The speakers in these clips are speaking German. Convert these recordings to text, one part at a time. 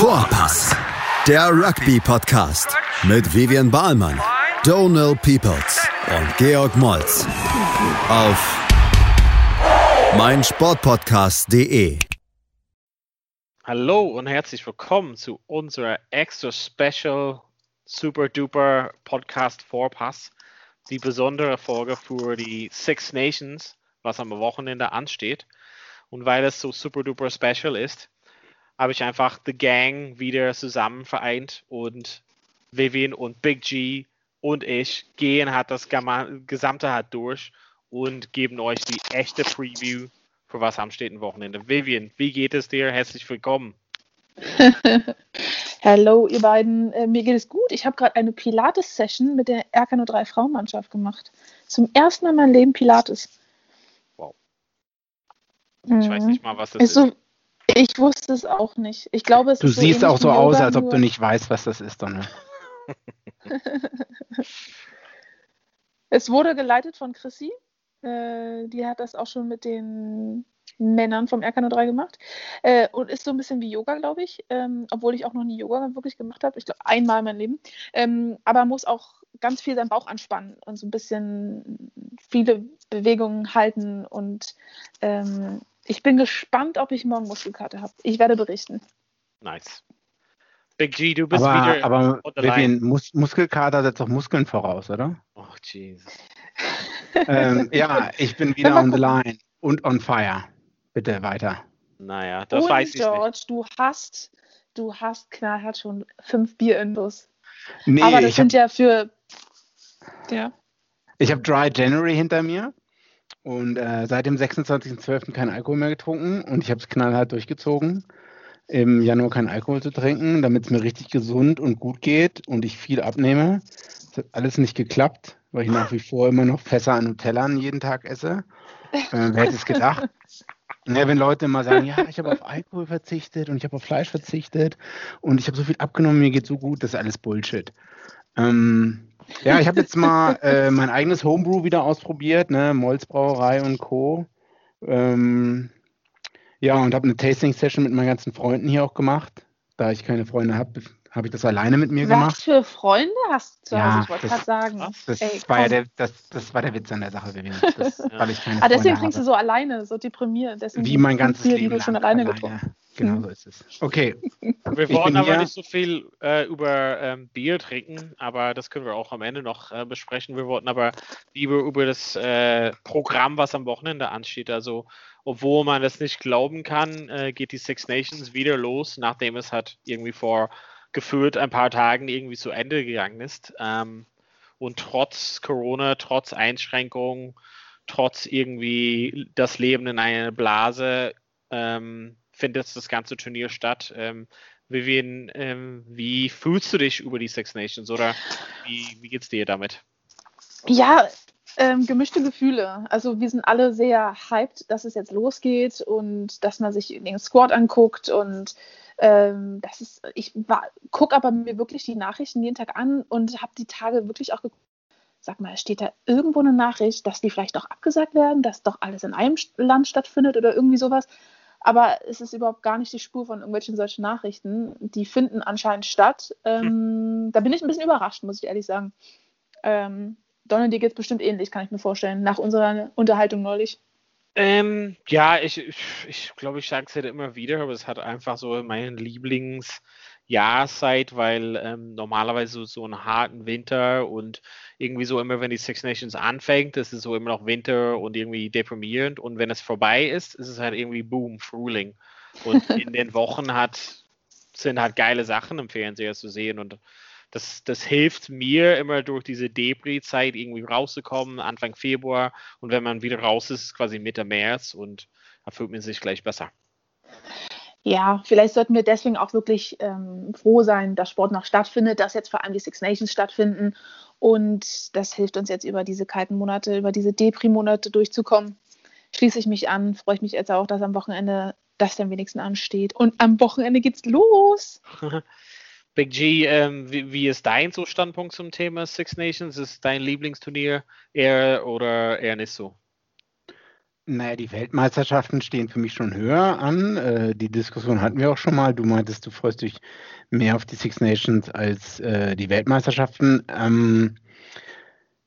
Vorpass, der Rugby-Podcast mit Vivian Bahlmann, Donal Peoples und Georg Moltz auf meinsportpodcast.de. Hallo und herzlich willkommen zu unserer extra special super duper Podcast Vorpass, die besondere Folge für die Six Nations, was am Wochenende ansteht. Und weil es so super duper special ist, habe ich einfach The Gang wieder zusammen vereint und Vivian und Big G und ich gehen hat das gesamte hat durch und geben euch die echte Preview für was am stehenden Wochenende. Vivian, wie geht es dir? Herzlich willkommen. Hallo, ihr beiden. Äh, mir geht es gut. Ich habe gerade eine Pilates-Session mit der RK03 Frauenmannschaft gemacht. Zum ersten Mal in meinem Leben Pilates. Wow. Ich mhm. weiß nicht mal, was das ist. ist. So, ich wusste es auch nicht. Ich glaube, es du siehst so auch so aus, als ob du nicht weißt, was das ist, Donne. es wurde geleitet von Chrissy. Äh, die hat das auch schon mit den Männern vom RK03 gemacht äh, und ist so ein bisschen wie Yoga, glaube ich, ähm, obwohl ich auch noch nie Yoga wirklich gemacht habe. Ich glaube, einmal in meinem Leben. Ähm, aber muss auch ganz viel seinen Bauch anspannen und so ein bisschen viele Bewegungen halten und ähm, ich bin gespannt, ob ich morgen Muskelkarte habe. Ich werde berichten. Nice. Big G, du bist aber, wieder. Aber Vivian, Mus Muskelkater setzt doch Muskeln voraus, oder? Ach, Jesus. ähm, ja, ich bin wieder on the line und on fire. Bitte weiter. Naja, das und weiß ich George, nicht. du hast, du hast knallhart schon fünf Bier in Bus. Nee, aber das sind hab, ja für. Ja. Ich habe Dry January hinter mir. Und äh, seit dem 26.12. kein Alkohol mehr getrunken und ich habe es knallhart durchgezogen, im Januar kein Alkohol zu trinken, damit es mir richtig gesund und gut geht und ich viel abnehme. Das hat alles nicht geklappt, weil ich nach wie vor immer noch Fässer an Nutella jeden Tag esse. Äh, wer hätte es gedacht? Ja, wenn Leute immer sagen, ja, ich habe auf Alkohol verzichtet und ich habe auf Fleisch verzichtet und ich habe so viel abgenommen, mir geht so gut, das ist alles Bullshit. Ähm, ja, ich habe jetzt mal äh, mein eigenes Homebrew wieder ausprobiert, ne? Molzbrauerei und Co. Ähm, ja, und habe eine Tasting-Session mit meinen ganzen Freunden hier auch gemacht. Da ich keine Freunde habe, habe ich das alleine mit mir Was gemacht. Was für Freunde hast du zu ja, Hause? Ich wollte gerade sagen. Das, Ey, war ja der, das, das war der Witz an der Sache, Das, ja. weil ich keine ah, deswegen trinkst du so alleine, so deprimiert. Deswegen Wie mein ganzes Bier, Leben die du schon alleine getrunken. Genau mhm. so ist es. Okay. Wir wollen aber hier. nicht so viel äh, über ähm, Bier trinken, aber das können wir auch am Ende noch äh, besprechen. Wir wollten aber lieber über das äh, Programm, was am Wochenende ansteht. Also, obwohl man das nicht glauben kann, äh, geht die Six Nations wieder los, nachdem es hat irgendwie vor gefühlt ein paar Tagen irgendwie zu Ende gegangen ist. Ähm, und trotz Corona, trotz Einschränkungen, trotz irgendwie das Leben in einer Blase, ähm, findet das ganze Turnier statt. Ähm, Vivian, ähm, wie fühlst du dich über die Six Nations oder wie, wie es dir damit? Ja, ähm, gemischte Gefühle. Also wir sind alle sehr hyped, dass es jetzt losgeht und dass man sich den Squad anguckt und ähm, das ist, ich gucke aber mir wirklich die Nachrichten jeden Tag an und habe die Tage wirklich auch geguckt. Sag mal, steht da irgendwo eine Nachricht, dass die vielleicht doch abgesagt werden, dass doch alles in einem Land stattfindet oder irgendwie sowas? Aber es ist überhaupt gar nicht die Spur von irgendwelchen solchen Nachrichten. Die finden anscheinend statt. Ähm, hm. Da bin ich ein bisschen überrascht, muss ich ehrlich sagen. Ähm, Donald, dir geht es bestimmt ähnlich, kann ich mir vorstellen, nach unserer Unterhaltung neulich. Ähm, ja, ich glaube, ich, glaub, ich sage es halt immer wieder, aber es hat einfach so mein Lieblingsjahrzeit, weil ähm, normalerweise so einen harten Winter und irgendwie so immer, wenn die Six Nations anfängt, ist es so immer noch Winter und irgendwie deprimierend und wenn es vorbei ist, ist es halt irgendwie Boom, Frühling. Und in den Wochen hat, sind halt geile Sachen im Fernseher zu sehen und das, das hilft mir immer durch diese Debris-Zeit irgendwie rauszukommen, Anfang Februar. Und wenn man wieder raus ist, ist quasi Mitte März und da fühlt man sich gleich besser. Ja, vielleicht sollten wir deswegen auch wirklich ähm, froh sein, dass Sport noch stattfindet, dass jetzt vor allem die Six Nations stattfinden. Und das hilft uns jetzt über diese kalten Monate, über diese Depri-Monate durchzukommen. Schließe ich mich an, freue ich mich jetzt auch, dass am Wochenende das dann wenigstens ansteht. Und am Wochenende geht's los. Big G, ähm, wie, wie, ist dein so Standpunkt zum Thema Six Nations? Ist dein Lieblingsturnier eher oder eher nicht so? Naja, die Weltmeisterschaften stehen für mich schon höher an. Äh, die Diskussion hatten wir auch schon mal. Du meintest, du freust dich mehr auf die Six Nations als äh, die Weltmeisterschaften. Ähm,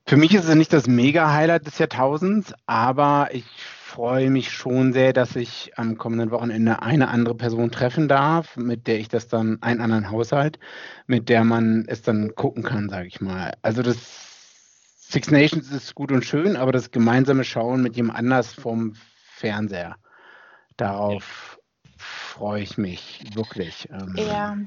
für mich ist es nicht das Mega-Highlight des Jahrtausends, aber ich freue mich schon sehr, dass ich am kommenden Wochenende eine andere Person treffen darf, mit der ich das dann, einen anderen Haushalt, mit der man es dann gucken kann, sage ich mal. Also das Six Nations ist gut und schön, aber das gemeinsame Schauen mit jemand anders vom Fernseher, darauf freue ich mich wirklich. Ähm, ja.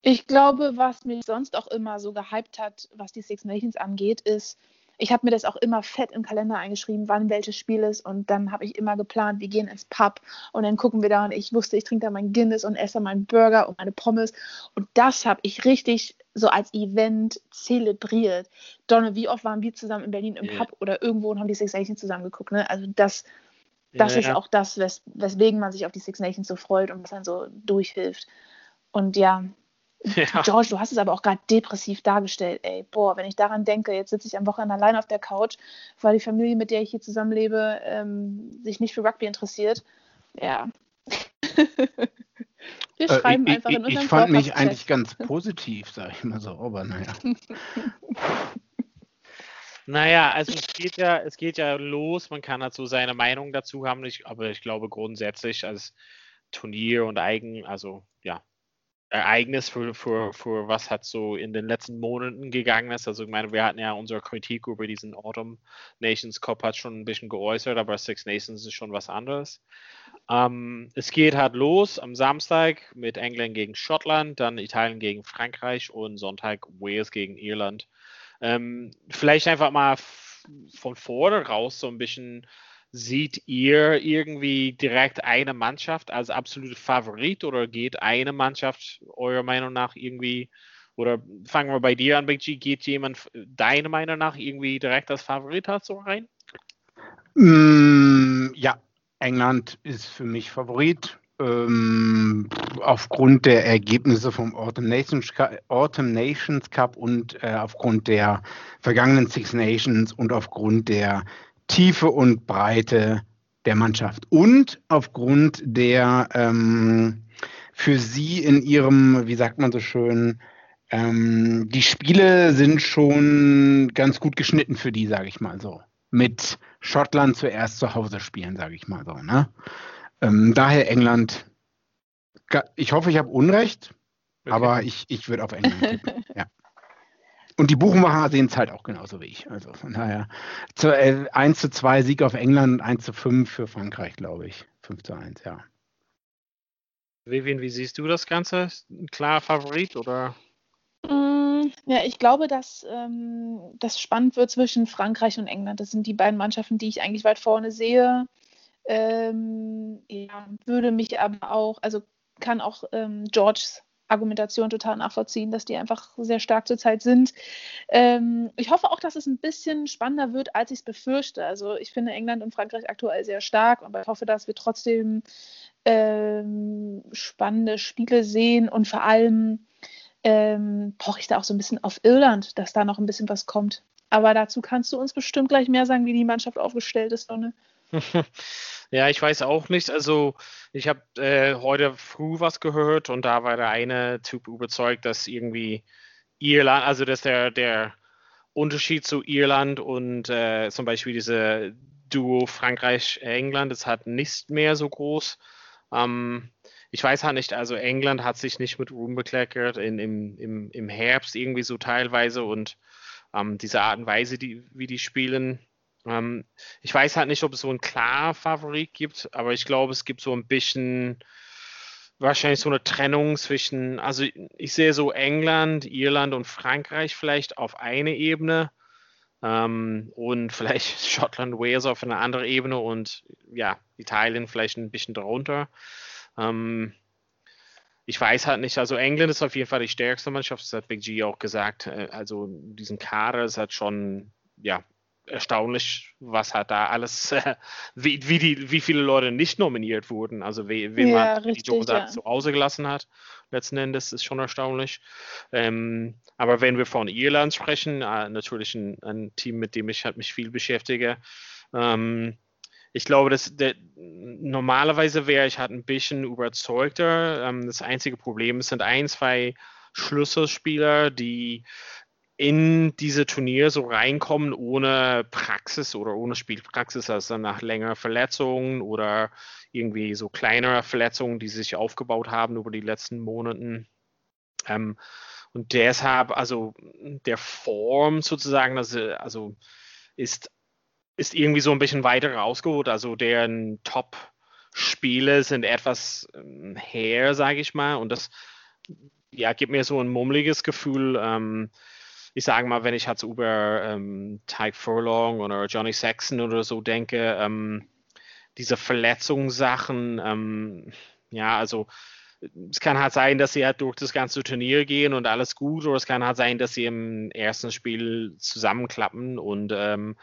Ich glaube, was mich sonst auch immer so gehypt hat, was die Six Nations angeht, ist, ich habe mir das auch immer fett im Kalender eingeschrieben, wann welches Spiel ist. Und dann habe ich immer geplant, wir gehen ins Pub und dann gucken wir da. Und ich wusste, ich trinke da mein Guinness und esse meinen Burger und meine Pommes. Und das habe ich richtig so als Event zelebriert. Donne, wie oft waren wir zusammen in Berlin im yeah. Pub oder irgendwo und haben die Six Nations zusammen geguckt? Ne? Also das, das ja, ist auch das, wes weswegen man sich auf die Six Nations so freut und was dann so durchhilft. Und ja, ja. George, du hast es aber auch gerade depressiv dargestellt. Ey, boah, wenn ich daran denke, jetzt sitze ich am Wochenende allein auf der Couch, weil die Familie, mit der ich hier zusammenlebe, ähm, sich nicht für Rugby interessiert. Ja. Wir äh, schreiben äh, ich, einfach in unserem Ich fand mich eigentlich ganz positiv, sage ich mal so, aber naja. Naja, also es geht ja, es geht ja los, man kann dazu seine Meinung dazu haben, aber ich glaube grundsätzlich als Turnier und Eigen, also ja, Ereignis für, für, für was hat so in den letzten Monaten gegangen ist. Also ich meine, wir hatten ja unsere Kritik über diesen Autumn Nations Cup hat schon ein bisschen geäußert, aber Six Nations ist schon was anderes. Ähm, es geht halt los am Samstag mit England gegen Schottland, dann Italien gegen Frankreich und Sonntag Wales gegen Irland. Ähm, vielleicht einfach mal von vorne raus so ein bisschen Seht ihr irgendwie direkt eine Mannschaft als absolute Favorit oder geht eine Mannschaft eurer Meinung nach irgendwie, oder fangen wir bei dir an, Big G, geht jemand deiner Meinung nach irgendwie direkt als Favorit hat so rein? Mm, ja, England ist für mich Favorit. Ähm, aufgrund der Ergebnisse vom Autumn Nations, Autumn Nations Cup und äh, aufgrund der vergangenen Six Nations und aufgrund der Tiefe und Breite der Mannschaft und aufgrund der ähm, für sie in ihrem, wie sagt man so schön, ähm, die Spiele sind schon ganz gut geschnitten für die, sage ich mal so. Mit Schottland zuerst zu Hause spielen, sage ich mal so. Ne? Ähm, daher England. Ich hoffe, ich habe Unrecht, okay. aber ich, ich würde auf England tippen. ja. Und die Buchmacher sehen es halt auch genauso wie ich. Also von daher zu, äh, 1 zu 2 Sieg auf England, 1 zu 5 für Frankreich, glaube ich. 5 zu 1, ja. Vivian, wie siehst du das Ganze? Ein klarer Favorit oder? Mm, ja, ich glaube, dass ähm, das spannend wird zwischen Frankreich und England. Das sind die beiden Mannschaften, die ich eigentlich weit vorne sehe. Ähm, ja, würde mich aber auch, also kann auch ähm, Georges Argumentation total nachvollziehen, dass die einfach sehr stark zurzeit sind. Ähm, ich hoffe auch, dass es ein bisschen spannender wird, als ich es befürchte. Also ich finde England und Frankreich aktuell sehr stark, aber ich hoffe, dass wir trotzdem ähm, spannende Spiele sehen und vor allem ähm, poche ich da auch so ein bisschen auf Irland, dass da noch ein bisschen was kommt. Aber dazu kannst du uns bestimmt gleich mehr sagen, wie die Mannschaft aufgestellt ist, Donne. Ja, ich weiß auch nicht. Also ich habe äh, heute früh was gehört und da war der eine Typ überzeugt, dass irgendwie Irland, also dass der, der Unterschied zu Irland und äh, zum Beispiel diese Duo Frankreich-England ist halt nicht mehr so groß. Ähm, ich weiß halt nicht, also England hat sich nicht mit Ruhm bekleckert in, im, im, im Herbst irgendwie so teilweise und ähm, diese Art und Weise, die, wie die spielen, ähm, ich weiß halt nicht, ob es so einen klaren Favorit gibt, aber ich glaube, es gibt so ein bisschen wahrscheinlich so eine Trennung zwischen, also ich sehe so England, Irland und Frankreich vielleicht auf eine Ebene ähm, und vielleicht Schottland, Wales auf eine andere Ebene und ja, Italien vielleicht ein bisschen darunter. Ähm, ich weiß halt nicht, also England ist auf jeden Fall die stärkste Mannschaft, das hat Big G auch gesagt. Äh, also diesen Kader ist halt schon, ja, erstaunlich, was hat da alles, äh, wie, wie, die, wie viele Leute nicht nominiert wurden. Also wen ja, man richtig, die Jones ja. zu Hause gelassen hat. Letzten Endes ist schon erstaunlich. Ähm, aber wenn wir von Irland sprechen, äh, natürlich ein, ein, Team, mit dem ich halt mich viel beschäftige. Ähm, ich glaube, dass der, normalerweise wäre ich halt ein bisschen überzeugter. Ähm, das einzige Problem sind ein, zwei Schlüsselspieler, die in diese Turnier so reinkommen ohne Praxis oder ohne Spielpraxis, also nach längerer Verletzungen oder irgendwie so kleinere Verletzungen, die sich aufgebaut haben über die letzten Monaten. Ähm, und deshalb, also der Form sozusagen, also, also ist, ist irgendwie so ein bisschen weiter rausgeholt. Also deren Top-Spiele sind etwas ähm, her, sage ich mal. Und das ja, gibt mir so ein mummeliges Gefühl. Ähm, ich sage mal, wenn ich halt so über ähm, Tyke Furlong oder Johnny Saxon oder so denke, ähm, diese Verletzungssachen, ähm, ja, also es kann halt sein, dass sie halt durch das ganze Turnier gehen und alles gut, oder es kann halt sein, dass sie im ersten Spiel zusammenklappen und ähm,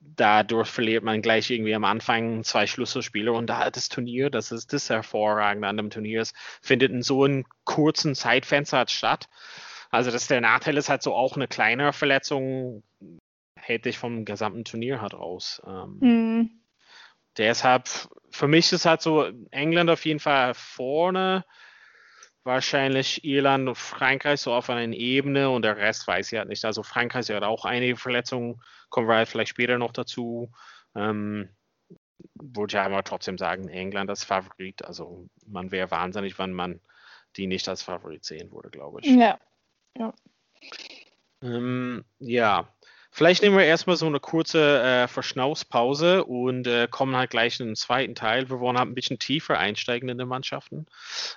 dadurch verliert man gleich irgendwie am Anfang zwei Schlüsselspiele und da das Turnier, das ist das Hervorragende an dem Turnier, es findet in so einem kurzen Zeitfenster halt statt. Also das der Nachteil ist halt so auch eine kleine Verletzung hält dich vom gesamten Turnier halt raus. Ähm, mhm. Deshalb, für mich ist halt so England auf jeden Fall vorne, wahrscheinlich Irland und Frankreich so auf einer Ebene und der Rest weiß ich halt nicht. Also Frankreich hat auch einige Verletzungen, kommen wir halt vielleicht später noch dazu. Ähm, würde ich aber trotzdem sagen, England als Favorit. Also man wäre wahnsinnig, wenn man die nicht als Favorit sehen würde, glaube ich. Ja. Ja. Ähm, ja. Vielleicht nehmen wir erstmal so eine kurze äh, Verschnaufspause und äh, kommen halt gleich in den zweiten Teil. Wir wollen halt ein bisschen tiefer einsteigen in den Mannschaften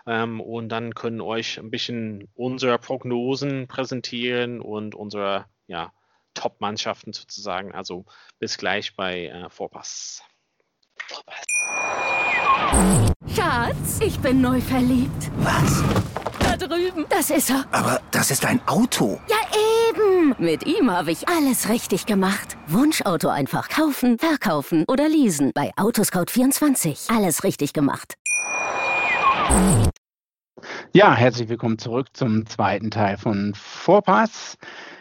ähm, und dann können euch ein bisschen unsere Prognosen präsentieren und unsere ja, Top-Mannschaften sozusagen. Also bis gleich bei äh, Vorpass. Vorpass. Schatz, ich bin neu verliebt. Was? Drüben. Das ist er. Aber das ist ein Auto. Ja, eben. Mit ihm habe ich alles richtig gemacht. Wunschauto einfach kaufen, verkaufen oder leasen. Bei Autoscout24. Alles richtig gemacht. Ja, herzlich willkommen zurück zum zweiten Teil von Vorpass.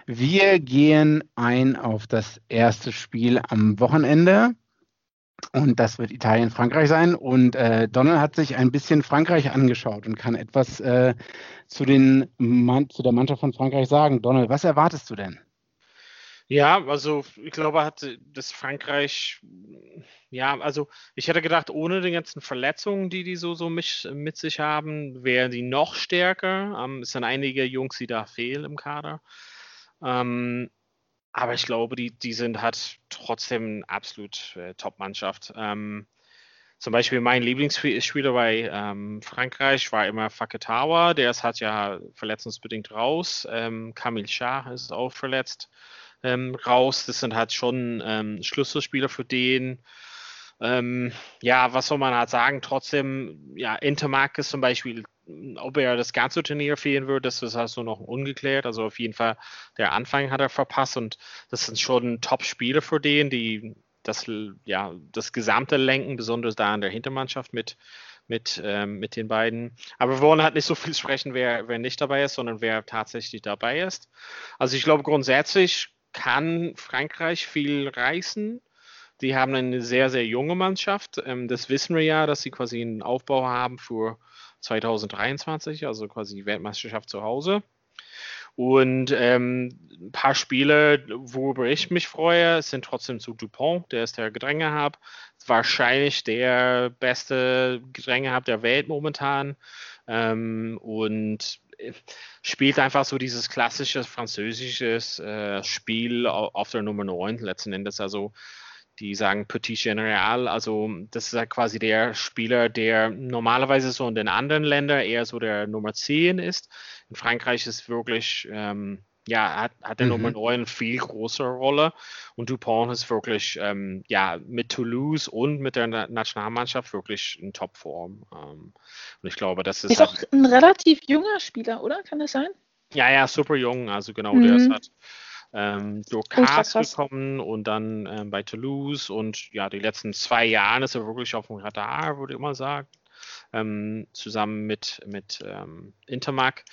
Wir gehen ein auf das erste Spiel am Wochenende. Und das wird Italien-Frankreich sein. Und äh, Donald hat sich ein bisschen Frankreich angeschaut und kann etwas äh, zu, den, man, zu der Mannschaft von Frankreich sagen. Donald, was erwartest du denn? Ja, also ich glaube, hat das Frankreich, ja, also ich hätte gedacht, ohne die ganzen Verletzungen, die die so, so mit, mit sich haben, wären die noch stärker. Ähm, es sind einige Jungs, die da fehlen im Kader. Ähm, aber ich glaube, die, die sind halt trotzdem absolut äh, Top-Mannschaft. Ähm, zum Beispiel mein Lieblingsspieler bei ähm, Frankreich war immer Faketawa, der ist halt ja verletzungsbedingt raus. Ähm, Kamil Shah ist auch verletzt ähm, raus. Das sind halt schon ähm, Schlüsselspieler für den. Ähm, ja, was soll man halt sagen? Trotzdem, ja, Intermark zum Beispiel ob er das ganze Turnier fehlen wird, das ist also noch ungeklärt. Also auf jeden Fall, der Anfang hat er verpasst und das sind schon Top-Spiele für den, die das, ja, das gesamte lenken, besonders da in der Hintermannschaft mit, mit, ähm, mit den beiden. Aber wir wollen halt nicht so viel sprechen, wer, wer nicht dabei ist, sondern wer tatsächlich dabei ist. Also ich glaube, grundsätzlich kann Frankreich viel reißen. Die haben eine sehr, sehr junge Mannschaft. Ähm, das wissen wir ja, dass sie quasi einen Aufbau haben für 2023, also quasi Weltmeisterschaft zu Hause. Und ähm, ein paar Spiele, worüber ich mich freue, sind trotzdem zu Dupont, der ist der Gedrängehab. Wahrscheinlich der beste Gedrängehab der Welt momentan. Ähm, und äh, spielt einfach so dieses klassische französische äh, Spiel auf der Nummer 9 letzten Endes. Also die sagen Petit General, also das ist ja quasi der Spieler, der normalerweise so in den anderen Ländern eher so der Nummer 10 ist. In Frankreich ist wirklich, ähm, ja, hat, hat der mhm. Nummer 9 eine viel größere Rolle und Dupont ist wirklich, ähm, ja, mit Toulouse und mit der Nationalmannschaft wirklich in Topform. Ähm, und ich glaube, das ist. Ist halt, auch ein relativ junger Spieler, oder? Kann das sein? Ja, ja, super jung, also genau, mhm. der ist halt ähm, durch Cars gekommen und dann ähm, bei Toulouse und ja, die letzten zwei Jahre ist er wirklich auf dem Radar, würde ich immer sagen, ähm, zusammen mit, mit ähm, Intermark.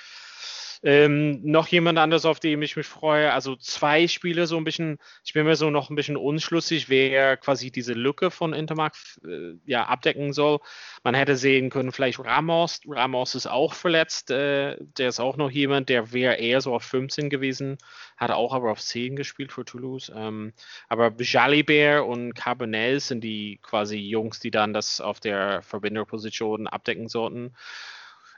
Ähm, noch jemand anderes, auf den ich mich freue. Also zwei Spiele so ein bisschen, ich bin mir so noch ein bisschen unschlüssig, wer quasi diese Lücke von Intermark äh, ja, abdecken soll. Man hätte sehen können, vielleicht Ramos. Ramos ist auch verletzt. Äh, der ist auch noch jemand, der wäre eher so auf 15 gewesen, hat auch aber auf 10 gespielt für Toulouse. Ähm, aber Jalibert und Carbonell sind die quasi Jungs, die dann das auf der Verbinderposition abdecken sollten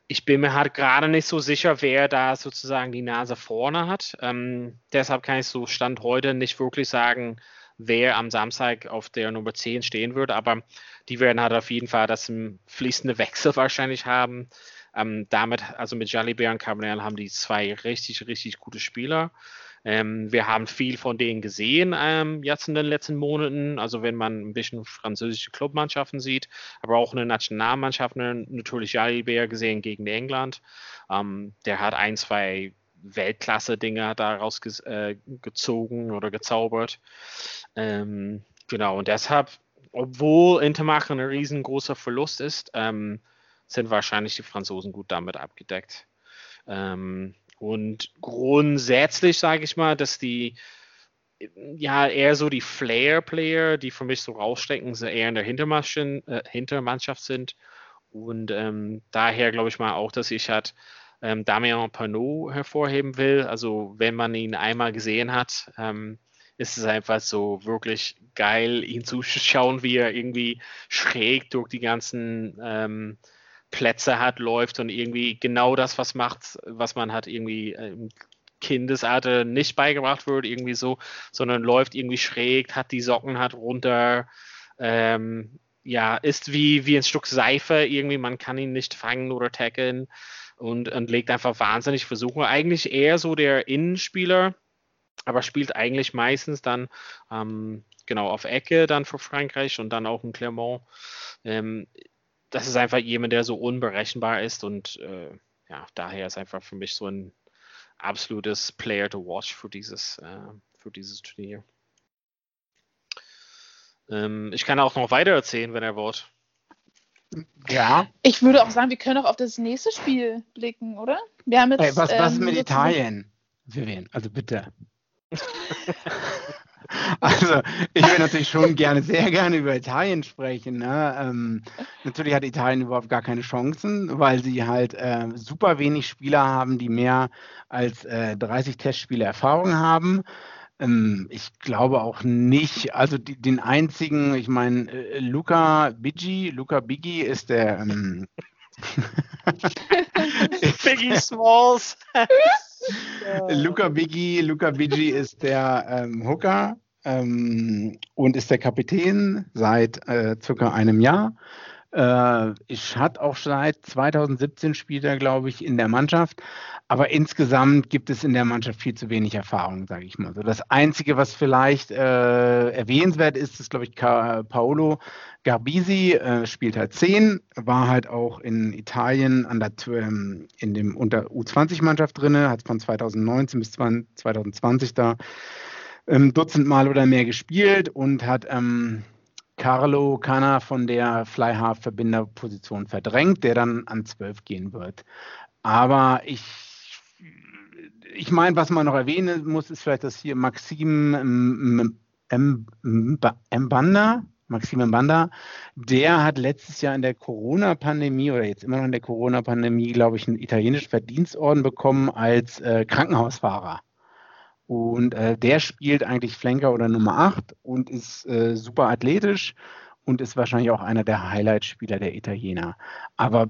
ich bin mir halt gerade nicht so sicher, wer da sozusagen die Nase vorne hat. Ähm, deshalb kann ich so Stand heute nicht wirklich sagen, wer am Samstag auf der Nummer 10 stehen wird. Aber die werden halt auf jeden Fall das fließende Wechsel wahrscheinlich haben. Ähm, damit, also mit Jalibert und Carbonell haben die zwei richtig, richtig gute Spieler. Ähm, wir haben viel von denen gesehen ähm, jetzt in den letzten Monaten. Also wenn man ein bisschen französische Clubmannschaften sieht, aber auch eine Nationalmannschaft, ne, natürlich Jalibert gesehen gegen England. Ähm, der hat ein, zwei Weltklasse-Dinge daraus äh, gezogen oder gezaubert. Ähm, genau, und deshalb, obwohl Intermark ein riesengroßer Verlust ist, ähm, sind wahrscheinlich die Franzosen gut damit abgedeckt. Ähm, und grundsätzlich sage ich mal, dass die ja eher so die Flair-Player, die für mich so rausstecken, so eher in der äh, Hintermannschaft sind. Und ähm, daher glaube ich mal auch, dass ich halt ähm, Damien Panot hervorheben will. Also wenn man ihn einmal gesehen hat, ähm, ist es einfach so wirklich geil, ihn zuzuschauen, wie er irgendwie schräg durch die ganzen ähm, Plätze hat, läuft und irgendwie genau das, was macht, was man hat irgendwie im Kindesalter nicht beigebracht wird, irgendwie so, sondern läuft irgendwie schräg, hat die Socken hat runter, ähm, ja, ist wie, wie ein Stück Seife irgendwie, man kann ihn nicht fangen oder tackeln und, und legt einfach wahnsinnig Versuche. Eigentlich eher so der Innenspieler, aber spielt eigentlich meistens dann ähm, genau auf Ecke dann für Frankreich und dann auch in Clermont. Ähm, das ist einfach jemand, der so unberechenbar ist und äh, ja, daher ist einfach für mich so ein absolutes Player to watch für dieses, äh, für dieses Turnier. Ähm, ich kann auch noch weiter erzählen, wenn er wollt. Ja. Ich würde auch sagen, wir können auch auf das nächste Spiel blicken, oder? Wir haben jetzt, hey, was, was ähm, mit Italien? Vivian, also bitte. Also, ich will natürlich schon gerne, sehr gerne über Italien sprechen. Ne? Ähm, natürlich hat Italien überhaupt gar keine Chancen, weil sie halt äh, super wenig Spieler haben, die mehr als äh, 30 Testspiele Erfahrung haben. Ähm, ich glaube auch nicht, also die, den einzigen, ich meine, äh, Luca Biggi, Luca Biggi ist der. Ähm, Biggie Smalls. Luca Biggi, Luca Biggi ist der ähm, Hooker ähm, und ist der Kapitän seit äh, circa einem Jahr. Äh, ich hat auch seit 2017 spielt er, glaube ich, in der Mannschaft. Aber insgesamt gibt es in der Mannschaft viel zu wenig Erfahrung, sage ich mal. So das Einzige, was vielleicht äh, erwähnenswert ist, ist, glaube ich, Paolo Garbisi, äh, spielt halt 10, war halt auch in Italien an der, ähm, in dem unter U20-Mannschaft drin, hat von 2019 bis 2020 da ähm, Dutzend Mal oder mehr gespielt und hat ähm, Carlo Cana von der Fly-Half-Verbinderposition verdrängt, der dann an 12 gehen wird. Aber ich, ich meine, was man noch erwähnen muss, ist vielleicht, dass hier Maxim Mbanda, Maxim Mbanda, der hat letztes Jahr in der Corona-Pandemie oder jetzt immer noch in der Corona-Pandemie, glaube ich, einen italienischen Verdienstorden bekommen als äh, Krankenhausfahrer. Und äh, der spielt eigentlich Flanker oder Nummer 8 und ist äh, super athletisch und ist wahrscheinlich auch einer der Highlight-Spieler der Italiener. Aber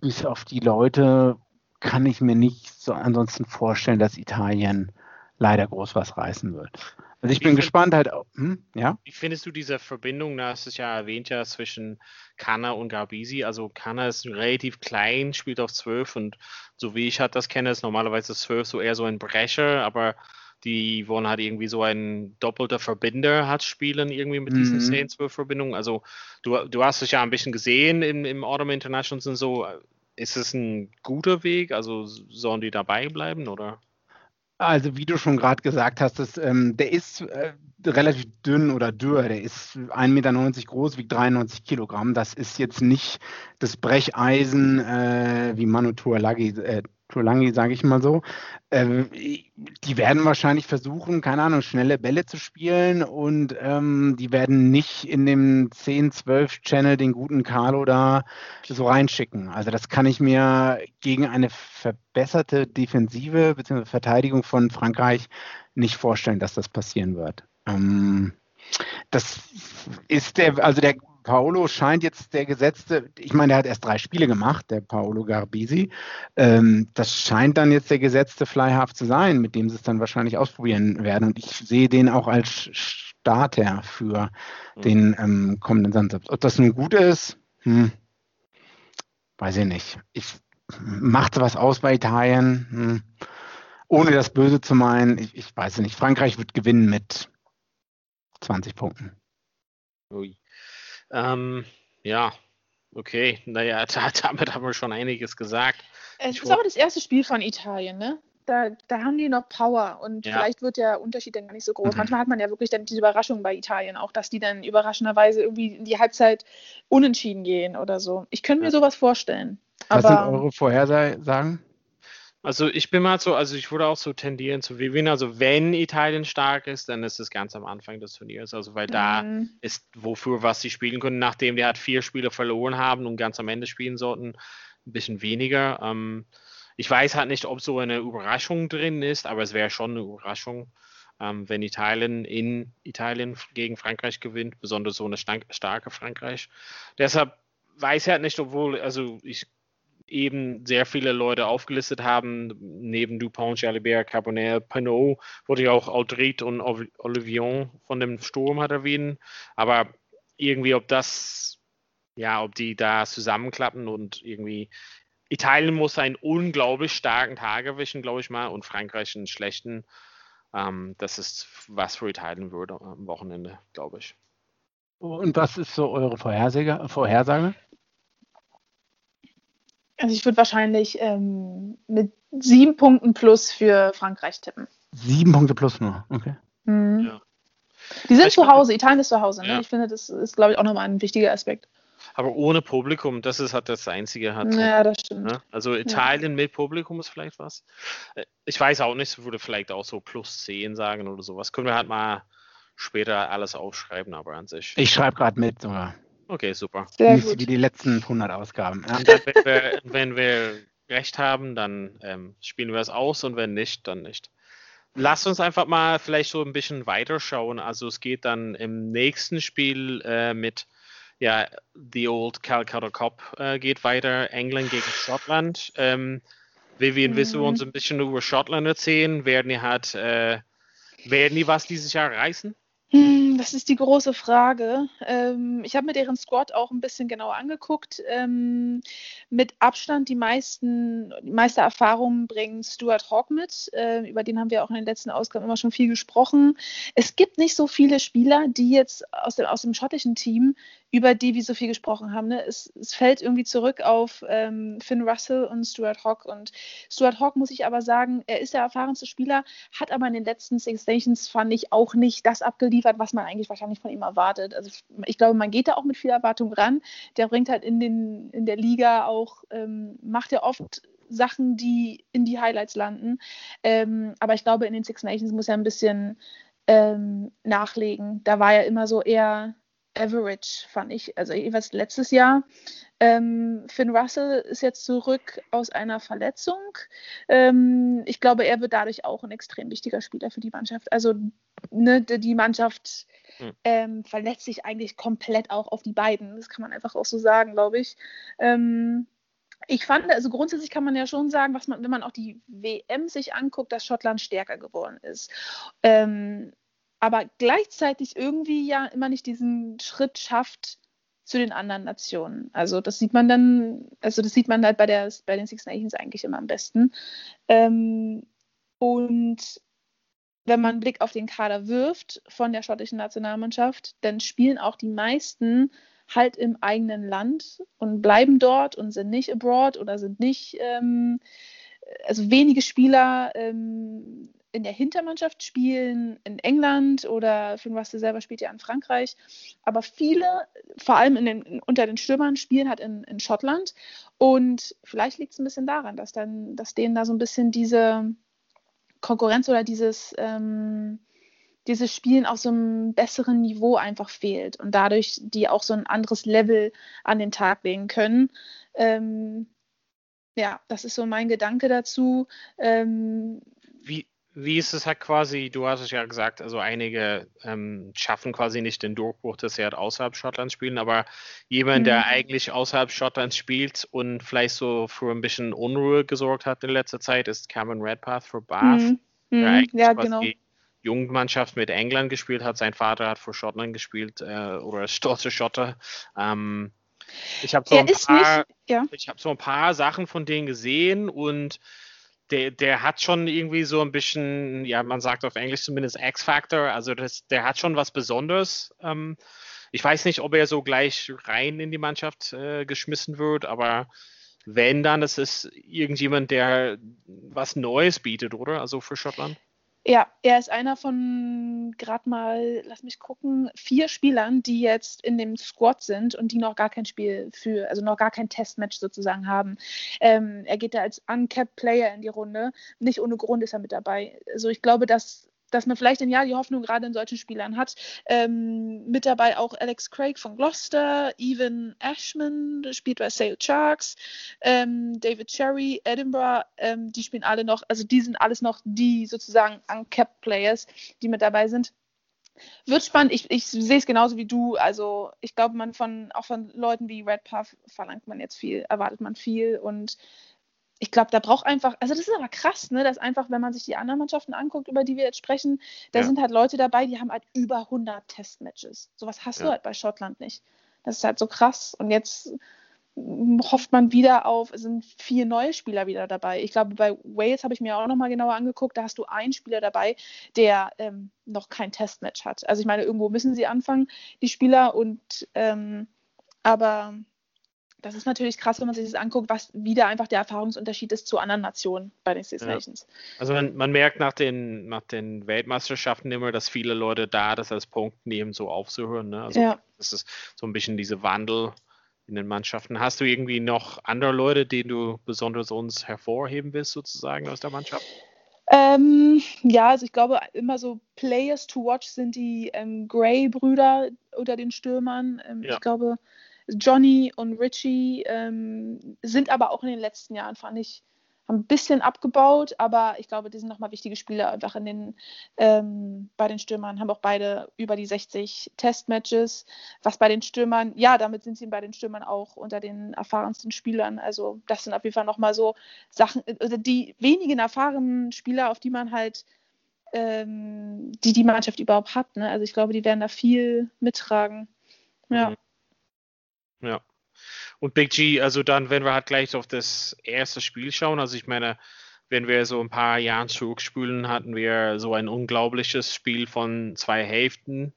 bis auf die Leute kann ich mir nicht so ansonsten vorstellen, dass Italien leider groß was reißen wird. Also ich bin gespannt halt. Hm, ja? Wie findest du diese Verbindung, da hast du es ja erwähnt, ja, zwischen Kana und Garbisi? Also Kana ist relativ klein, spielt auf 12 und so wie ich halt das kenne, ist normalerweise 12 so eher so ein Brecher, aber die wollen halt irgendwie so ein doppelter Verbinder hat spielen, irgendwie mit diesen mhm. 10-12-Verbindungen. Also du, du hast es ja ein bisschen gesehen im, im Autumn Internationals und so. Ist es ein guter Weg? Also sollen die dabei bleiben oder? Also wie du schon gerade gesagt hast, das, ähm, der ist äh, relativ dünn oder dürr. Der ist 1,90 Meter groß, wiegt 93 Kilogramm. Das ist jetzt nicht das Brecheisen, äh, wie Manu Tuolagi äh, Tulangi, sage ich mal so. Äh, die werden wahrscheinlich versuchen, keine Ahnung, schnelle Bälle zu spielen und ähm, die werden nicht in dem 10-12-Channel den guten Carlo da so reinschicken. Also das kann ich mir gegen eine verbesserte Defensive bzw. Verteidigung von Frankreich nicht vorstellen, dass das passieren wird. Ähm, das ist der, also der Paolo scheint jetzt der gesetzte, ich meine, der hat erst drei Spiele gemacht, der Paolo Garbisi. Ähm, das scheint dann jetzt der gesetzte Flyhalf zu sein, mit dem sie es dann wahrscheinlich ausprobieren werden. Und ich sehe den auch als Starter für mhm. den ähm, kommenden Samstag. Ob das nun gut ist, hm, weiß ich nicht. Ich macht was aus bei Italien, hm, ohne das Böse zu meinen. Ich, ich weiß nicht. Frankreich wird gewinnen mit 20 Punkten. Ui. Ähm, ja, okay. Naja, da, damit haben wir schon einiges gesagt. Es ich ist aber das erste Spiel von Italien, ne? Da, da haben die noch Power und ja. vielleicht wird der Unterschied dann gar nicht so groß. Mhm. Manchmal hat man ja wirklich dann diese Überraschung bei Italien auch, dass die dann überraschenderweise irgendwie in die Halbzeit unentschieden gehen oder so. Ich könnte mir sowas vorstellen. Was sind eure Vorhersagen? Also ich bin mal so, also ich würde auch so tendieren zu Vivian. Also wenn Italien stark ist, dann ist es ganz am Anfang des Turniers. Also weil da mhm. ist wofür was sie spielen können, nachdem die halt vier Spiele verloren haben und ganz am Ende spielen sollten, ein bisschen weniger. Ähm, ich weiß halt nicht, ob so eine Überraschung drin ist, aber es wäre schon eine Überraschung, ähm, wenn Italien in Italien gegen Frankreich gewinnt, besonders so eine starke Frankreich. Deshalb weiß ich halt nicht, obwohl, also ich eben sehr viele Leute aufgelistet haben, neben Dupont, Jalibert, Carbonell, Pinot, wurde ja auch Aldrit und Olivion von dem Sturm hat erwähnt. Aber irgendwie, ob das, ja, ob die da zusammenklappen und irgendwie Italien muss einen unglaublich starken Tag erwischen, glaube ich mal, und Frankreich einen schlechten. Ähm, das ist was für Italien würde am Wochenende, glaube ich. Und was ist so eure? Vorhersage? Also ich würde wahrscheinlich ähm, mit sieben Punkten plus für Frankreich tippen. Sieben Punkte plus nur, okay. Mhm. Ja. Die sind ich zu Hause, Italien ist zu Hause. Ne? Ja. Ich finde, das ist, glaube ich, auch nochmal ein wichtiger Aspekt. Aber ohne Publikum, das ist halt das Einzige. Halt, ja, das stimmt. Ne? Also Italien ja. mit Publikum ist vielleicht was. Äh, ich weiß auch nicht, würde vielleicht auch so plus 10 sagen oder sowas. Können wir halt mal später alles aufschreiben, aber an sich. Ich schreibe gerade mit sogar. Okay, super. Sehr Nicht gut. wie die letzten 100 Ausgaben. Ja. Dann, wenn, wir, wenn, wir, recht haben, dann ähm, spielen wir es aus und wenn nicht, dann nicht. Lasst uns einfach mal vielleicht so ein bisschen weiterschauen. Also es geht dann im nächsten Spiel äh, mit ja, The Old Calcutta Cup äh, geht weiter, England gegen Schottland. Ähm, Vivian, mhm. willst du uns ein bisschen über Schottland erzählen? Werden die halt, äh, werden die was dieses Jahr reißen? Hm, das ist die große Frage. Ähm, ich habe mir deren Squad auch ein bisschen genauer angeguckt. Ähm, mit Abstand die meisten, die meiste Erfahrung bringt Stuart Hawk mit. Äh, über den haben wir auch in den letzten Ausgaben immer schon viel gesprochen. Es gibt nicht so viele Spieler, die jetzt aus dem, aus dem schottischen Team über die wir so viel gesprochen haben. Ne? Es, es fällt irgendwie zurück auf ähm, Finn Russell und Stuart Hawk. Und Stuart Hawk muss ich aber sagen, er ist der erfahrenste Spieler, hat aber in den letzten Six Nations, fand ich, auch nicht das abgeliefert, was man eigentlich wahrscheinlich von ihm erwartet. Also ich glaube, man geht da auch mit viel Erwartung ran. Der bringt halt in, den, in der Liga auch, ähm, macht er oft Sachen, die in die Highlights landen. Ähm, aber ich glaube, in den Six Nations muss er ein bisschen ähm, nachlegen. Da war er immer so eher average, fand ich. Also jeweils letztes Jahr. Ähm, Finn Russell ist jetzt zurück aus einer Verletzung. Ähm, ich glaube, er wird dadurch auch ein extrem wichtiger Spieler für die Mannschaft. Also ne, die Mannschaft hm. ähm, verletzt sich eigentlich komplett auch auf die beiden. Das kann man einfach auch so sagen, glaube ich. Ähm, ich fand, also grundsätzlich kann man ja schon sagen, was man, wenn man auch die WM sich anguckt, dass Schottland stärker geworden ist. Ähm, aber gleichzeitig irgendwie ja immer nicht diesen Schritt schafft zu den anderen Nationen. Also das sieht man dann, also das sieht man halt bei, der, bei den Six Nations eigentlich immer am besten. Ähm, und wenn man einen Blick auf den Kader wirft von der schottischen Nationalmannschaft, dann spielen auch die meisten halt im eigenen Land und bleiben dort und sind nicht abroad oder sind nicht ähm, also wenige Spieler ähm, in der Hintermannschaft spielen in England oder Finn Russell selber spielt ja in Frankreich. Aber viele, vor allem in den, unter den Stürmern, spielen halt in, in Schottland. Und vielleicht liegt es ein bisschen daran, dass dann, dass denen da so ein bisschen diese Konkurrenz oder dieses, ähm, dieses Spielen auf so einem besseren Niveau einfach fehlt und dadurch die auch so ein anderes Level an den Tag legen können. Ähm, ja, das ist so mein Gedanke dazu. Ähm, wie, wie ist es halt quasi, du hast es ja gesagt, also einige ähm, schaffen quasi nicht den Durchbruch, dass sie halt außerhalb Schottlands spielen, aber jemand, mhm. der eigentlich außerhalb Schottlands spielt und vielleicht so für ein bisschen Unruhe gesorgt hat in letzter Zeit, ist Cameron Redpath für Bath. Mhm. Der mhm. eigentlich ja, genau. die Jugendmannschaft mit England gespielt hat. Sein Vater hat für Schottland gespielt äh, oder stolze Schotter. Ähm, ich habe so, ein paar, ja. hab so ein paar Sachen von denen gesehen und der, der hat schon irgendwie so ein bisschen, ja, man sagt auf Englisch zumindest X-Factor, also das, der hat schon was Besonderes. Ähm, ich weiß nicht, ob er so gleich rein in die Mannschaft äh, geschmissen wird, aber wenn dann, das ist irgendjemand, der was Neues bietet, oder? Also für Schottland? Ja, er ist einer von gerade mal, lass mich gucken, vier Spielern, die jetzt in dem Squad sind und die noch gar kein Spiel für, also noch gar kein Testmatch sozusagen haben. Ähm, er geht da als uncapped Player in die Runde. Nicht ohne Grund ist er mit dabei. Also ich glaube, dass dass man vielleicht ein Jahr die Hoffnung gerade in solchen Spielern hat. Ähm, mit dabei auch Alex Craig von Gloucester, Evan Ashman spielt bei Sale Sharks, ähm, David Cherry, Edinburgh, ähm, die spielen alle noch, also die sind alles noch die sozusagen uncapped Players, die mit dabei sind. Wird spannend. Ich, ich sehe es genauso wie du. Also ich glaube, man von auch von Leuten wie Redpath verlangt man jetzt viel, erwartet man viel und ich glaube, da braucht einfach, also das ist aber krass, ne, dass einfach, wenn man sich die anderen Mannschaften anguckt, über die wir jetzt sprechen, da ja. sind halt Leute dabei, die haben halt über 100 Testmatches. Sowas hast ja. du halt bei Schottland nicht. Das ist halt so krass. Und jetzt hofft man wieder auf, es sind vier neue Spieler wieder dabei. Ich glaube, bei Wales habe ich mir auch nochmal genauer angeguckt, da hast du einen Spieler dabei, der ähm, noch kein Testmatch hat. Also ich meine, irgendwo müssen sie anfangen, die Spieler, und ähm, aber das ist natürlich krass, wenn man sich das anguckt, was wieder einfach der Erfahrungsunterschied ist zu anderen Nationen bei den Six ja. Nations. Also man, man, merkt nach den, nach den Weltmeisterschaften immer, dass viele Leute da das als Punkt nehmen, so aufzuhören. Ne? Also ja. das ist so ein bisschen diese Wandel in den Mannschaften. Hast du irgendwie noch andere Leute, die du besonders uns hervorheben willst, sozusagen aus der Mannschaft? Ähm, ja, also ich glaube, immer so Players to watch sind die ähm, Gray-Brüder unter den Stürmern. Ähm, ja. Ich glaube, Johnny und Richie ähm, sind aber auch in den letzten Jahren, fand ich, haben ein bisschen abgebaut, aber ich glaube, die sind nochmal wichtige Spieler einfach in den, ähm, bei den Stürmern, haben auch beide über die 60 Testmatches, was bei den Stürmern, ja, damit sind sie bei den Stürmern auch unter den erfahrensten Spielern. Also das sind auf jeden Fall nochmal so Sachen, also die wenigen erfahrenen Spieler, auf die man halt ähm, die die Mannschaft überhaupt hat. Ne? Also ich glaube, die werden da viel mittragen. Ja. Mhm. Ja. Und Big G, also dann, wenn wir halt gleich auf das erste Spiel schauen, also ich meine, wenn wir so ein paar Jahre zurückspülen, hatten wir so ein unglaubliches Spiel von zwei Hälften,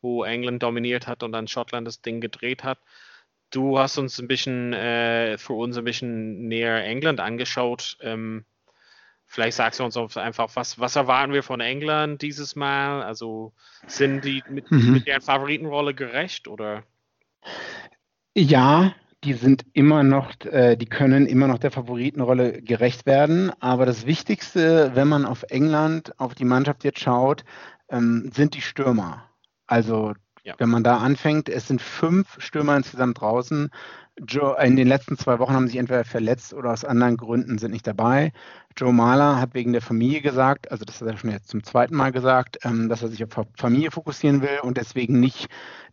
wo England dominiert hat und dann Schottland das Ding gedreht hat. Du hast uns ein bisschen, äh, für uns ein bisschen näher England angeschaut. Ähm, vielleicht sagst du uns einfach, was, was erwarten wir von England dieses Mal? Also sind die mit, mhm. mit deren Favoritenrolle gerecht oder? Ja, die sind immer noch, äh, die können immer noch der Favoritenrolle gerecht werden. Aber das Wichtigste, wenn man auf England, auf die Mannschaft jetzt schaut, ähm, sind die Stürmer. Also ja. wenn man da anfängt, es sind fünf Stürmer insgesamt draußen. Joe, in den letzten zwei Wochen haben sie entweder verletzt oder aus anderen Gründen sind nicht dabei. Joe Mahler hat wegen der Familie gesagt, also das hat er schon jetzt zum zweiten Mal gesagt, ähm, dass er sich auf Familie fokussieren will und deswegen nicht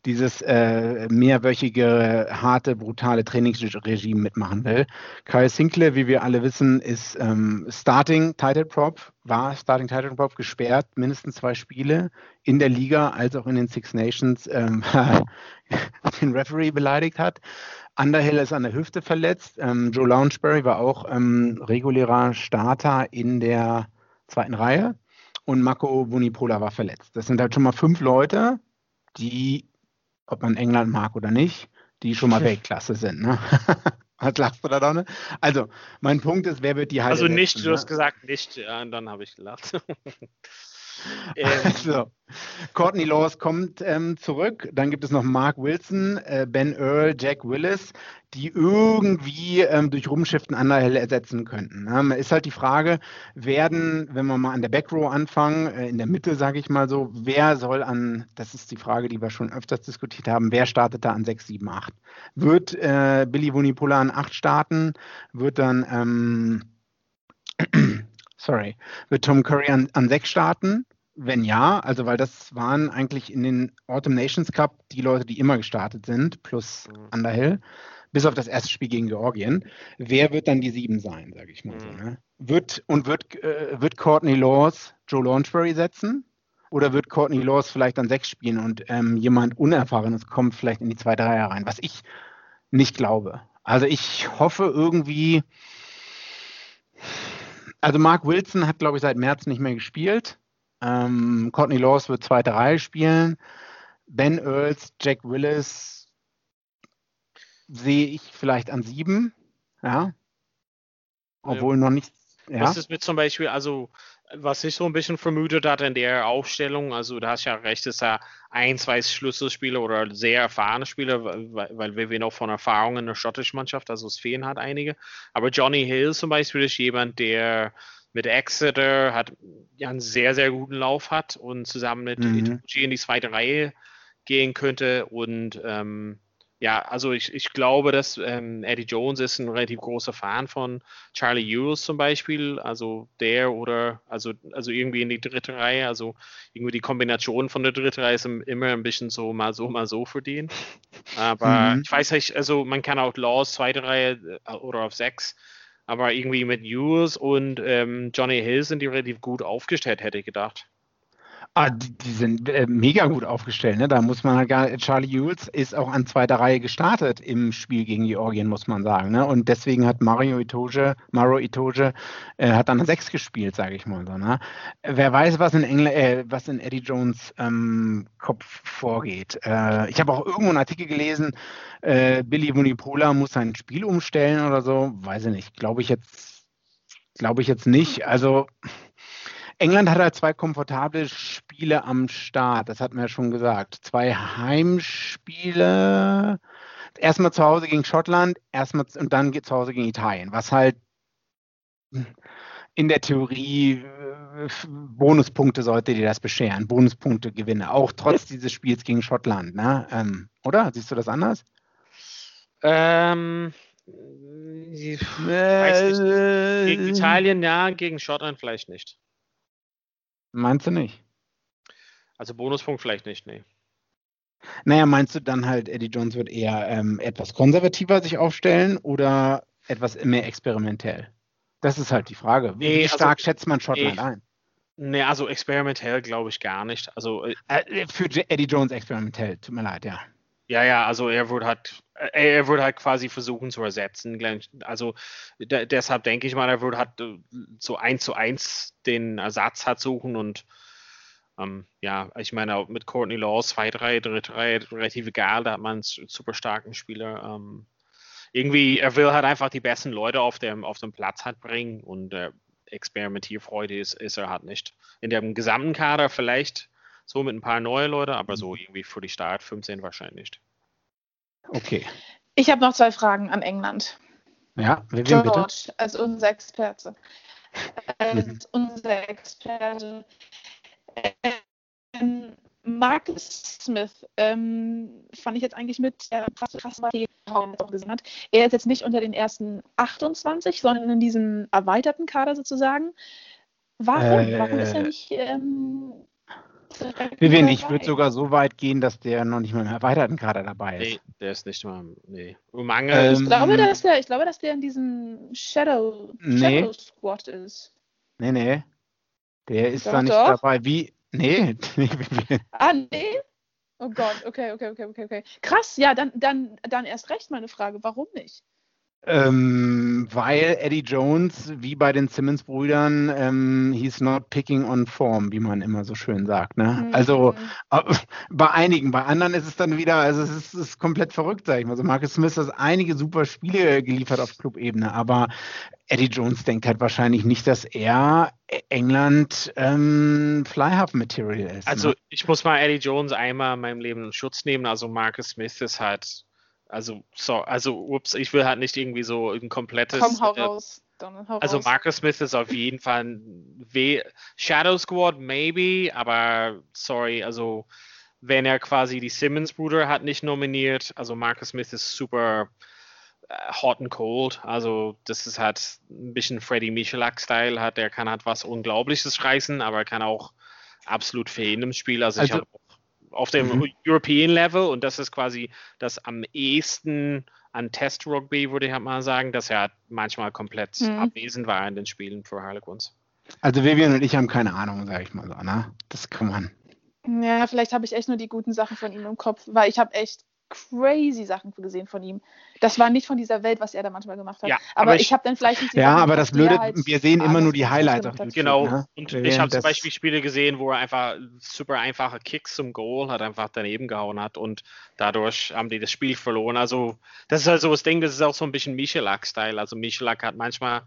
dieses äh, mehrwöchige, harte, brutale Trainingsregime mitmachen will. Kyle Sinclair, wie wir alle wissen, ist ähm, Starting Title Prop, war Starting Title Prop gesperrt, mindestens zwei Spiele in der Liga als auch in den Six Nations ähm, den Referee beleidigt hat. Underhill ist an der Hüfte verletzt. Ähm, Joe Lounsbury war auch ähm, regulärer Starter in der zweiten Reihe. Und Marco Bonipola war verletzt. Das sind halt schon mal fünf Leute, die, ob man England mag oder nicht, die schon mal Weltklasse sind. Ne? Was lachst du da, Donne? Also, mein Punkt ist, wer wird die Halle Also nicht, setzen, du ne? hast gesagt nicht, ja, und dann habe ich gelacht. Ähm. so. Courtney Laws kommt ähm, zurück. Dann gibt es noch Mark Wilson, äh, Ben Earl, Jack Willis, die irgendwie ähm, durch Rumschiften Underhill ersetzen könnten. Ne? Ist halt die Frage, werden, wenn wir mal an der Backrow anfangen, äh, in der Mitte sage ich mal so, wer soll an, das ist die Frage, die wir schon öfters diskutiert haben, wer startet da an 6, 7, 8? Wird äh, Billy Wunipula an 8 starten? Wird dann, ähm, sorry, wird Tom Curry an, an 6 starten? Wenn ja, also weil das waren eigentlich in den Autumn Nations Cup die Leute, die immer gestartet sind, plus mhm. Underhill, bis auf das erste Spiel gegen Georgien. Wer wird dann die sieben sein, sage ich mal mhm. so. Ne? Wird, und wird, äh, wird Courtney Laws Joe Launchbury setzen? Oder wird Courtney Laws vielleicht dann sechs spielen und ähm, jemand Unerfahrenes kommt vielleicht in die zweite Reihe rein? Was ich nicht glaube. Also ich hoffe irgendwie, also Mark Wilson hat, glaube ich, seit März nicht mehr gespielt. Ähm, Courtney Laws wird zweite Reihe spielen. Ben Earls, Jack Willis sehe ich vielleicht an sieben. Ja. Obwohl ja. noch nicht. Ja. Was ist mit zum Beispiel, also was ich so ein bisschen vermutet hatte in der Aufstellung, also du hast ja recht, ist ja ein, zwei Schlüsselspieler oder sehr erfahrene Spieler, weil, weil wir noch von Erfahrungen in der schottischen Mannschaft, also es fehlen halt einige. Aber Johnny Hill zum Beispiel ist jemand, der mit Exeter hat ja einen sehr, sehr guten Lauf hat und zusammen mit mhm. Itochi in die zweite Reihe gehen könnte. Und ähm, ja, also ich, ich glaube, dass ähm, Eddie Jones ist ein relativ großer Fan von Charlie Hughes zum Beispiel. Also der oder also, also irgendwie in die dritte Reihe. Also irgendwie die Kombination von der dritten Reihe ist immer ein bisschen so mal so, mal so für den. Aber mhm. ich weiß nicht, also man kann auch Laws zweite Reihe äh, oder auf sechs aber irgendwie mit Hughes und ähm, Johnny Hill sind die relativ gut aufgestellt, hätte ich gedacht. Ah, die, die sind äh, mega gut aufgestellt. Ne? Da muss man halt gar Charlie Hughes ist auch an zweiter Reihe gestartet im Spiel gegen Georgien, muss man sagen. Ne? Und deswegen hat Mario Itoje, Maro Itoje äh, hat dann sechs gespielt, sage ich mal so. Ne? Wer weiß, was in, Engl äh, was in Eddie Jones ähm, Kopf vorgeht. Äh, ich habe auch irgendwo einen Artikel gelesen, äh, Billy Munipola muss sein Spiel umstellen oder so. Weiß ich nicht. Glaube ich jetzt, glaube ich jetzt nicht. Also England hat halt zwei komfortable Spiele am Start, das hatten wir ja schon gesagt. Zwei Heimspiele, erstmal zu Hause gegen Schottland, erstmal und dann zu Hause gegen Italien, was halt in der Theorie äh, Bonuspunkte sollte dir das bescheren, Bonuspunkte gewinne, auch trotz dieses Spiels gegen Schottland, ne? Ähm, oder? Siehst du das anders? Ähm, äh, gegen Italien ja, gegen Schottland vielleicht nicht. Meinst du nicht? Also Bonuspunkt vielleicht nicht, nee. Naja, meinst du dann halt, Eddie Jones wird eher ähm, etwas konservativer sich aufstellen oder etwas mehr experimentell? Das ist halt die Frage. Wie nee, stark also, schätzt man Schottland ein? Nee, also experimentell glaube ich gar nicht. Also äh, äh für Eddie Jones experimentell, tut mir leid, ja. Ja, ja, also er wird halt, er wird halt quasi versuchen zu ersetzen. Also de deshalb denke ich mal, er wird halt äh, so eins zu eins den Ersatz hat suchen und ähm, ja, ich meine, mit Courtney Laws, 2, 3, 3, 3, relativ egal, da hat man einen super starken Spieler. Ähm, irgendwie, er will halt einfach die besten Leute auf dem, auf dem Platz halt bringen und äh, Experimentierfreude ist, ist er halt nicht. In dem gesamten Kader vielleicht so mit ein paar neue Leute, aber so irgendwie für die Start 15 wahrscheinlich nicht. Okay. Ich habe noch zwei Fragen an England. Ja, wen George, bitte? als unser Experte. Als mhm. unser Experte. Ähm, Marcus Smith ähm, fand ich jetzt eigentlich mit der krasse, krasse gesehen hat. Er ist jetzt nicht unter den ersten 28, sondern in diesem erweiterten Kader sozusagen. Warum? Äh, Warum ist er nicht ähm, Vivian, ich würde sogar so weit gehen, dass der noch nicht mal im erweiterten Kader dabei ist. Nee, der ist nicht mal. Nee. Mangel ähm, ich, glaube, dass der, ich glaube, dass der in diesem Shadow, nee. Shadow Squad ist. Nee, nee. Der ist doch, da nicht doch. dabei. Wie? Nee. ah, nee? Oh Gott, okay, okay, okay, okay, okay. Krass, ja, dann, dann, dann erst recht meine Frage. Warum nicht? Ähm, weil Eddie Jones, wie bei den Simmons-Brüdern, ähm, he's not picking on form, wie man immer so schön sagt. Ne? Mhm. Also äh, bei einigen, bei anderen ist es dann wieder, also es ist, ist komplett verrückt, sag ich mal. So Marcus Smith hat einige super Spiele geliefert auf Clubebene, aber Eddie Jones denkt halt wahrscheinlich nicht, dass er England ähm, Flyhalf-Material ist. Also ne? ich muss mal Eddie Jones einmal in meinem Leben in Schutz nehmen. Also Marcus Smith ist halt also, so, also, ups, ich will halt nicht irgendwie so ein komplettes. Komm, hau äh, raus. Dann, hau also, raus. Marcus Smith ist auf jeden Fall ein w Shadow Squad, maybe, aber sorry, also, wenn er quasi die Simmons-Brüder hat nicht nominiert, also Marcus Smith ist super äh, hot and cold, also, das ist halt ein bisschen Freddie Michelak-Style, hat, der kann halt was Unglaubliches reißen, aber er kann auch absolut fehlen im Spiel, also, also ich habe auf dem mhm. European Level und das ist quasi das am ehesten an Test Rugby, würde ich halt mal sagen, dass er manchmal komplett mhm. abwesend war in den Spielen für Harlequins. Also Vivian und ich haben keine Ahnung, sage ich mal so, ne? Das kann man. Ja, vielleicht habe ich echt nur die guten Sachen von ihm im Kopf, weil ich habe echt crazy Sachen gesehen von ihm. Das war nicht von dieser Welt, was er da manchmal gemacht hat. Ja, aber, aber ich, ich habe dann vielleicht nicht die Ja, Sachen aber das Blöde, halt wir sehen immer nur die Highlights auf YouTube. Genau. Ne? Und wir ich habe zum Beispiel Spiele gesehen, wo er einfach super einfache Kicks zum Goal hat, einfach daneben gehauen hat und dadurch haben die das Spiel verloren. Also, das ist halt so das Ding, das ist auch so ein bisschen Michelak-Style. Also, Michelak hat manchmal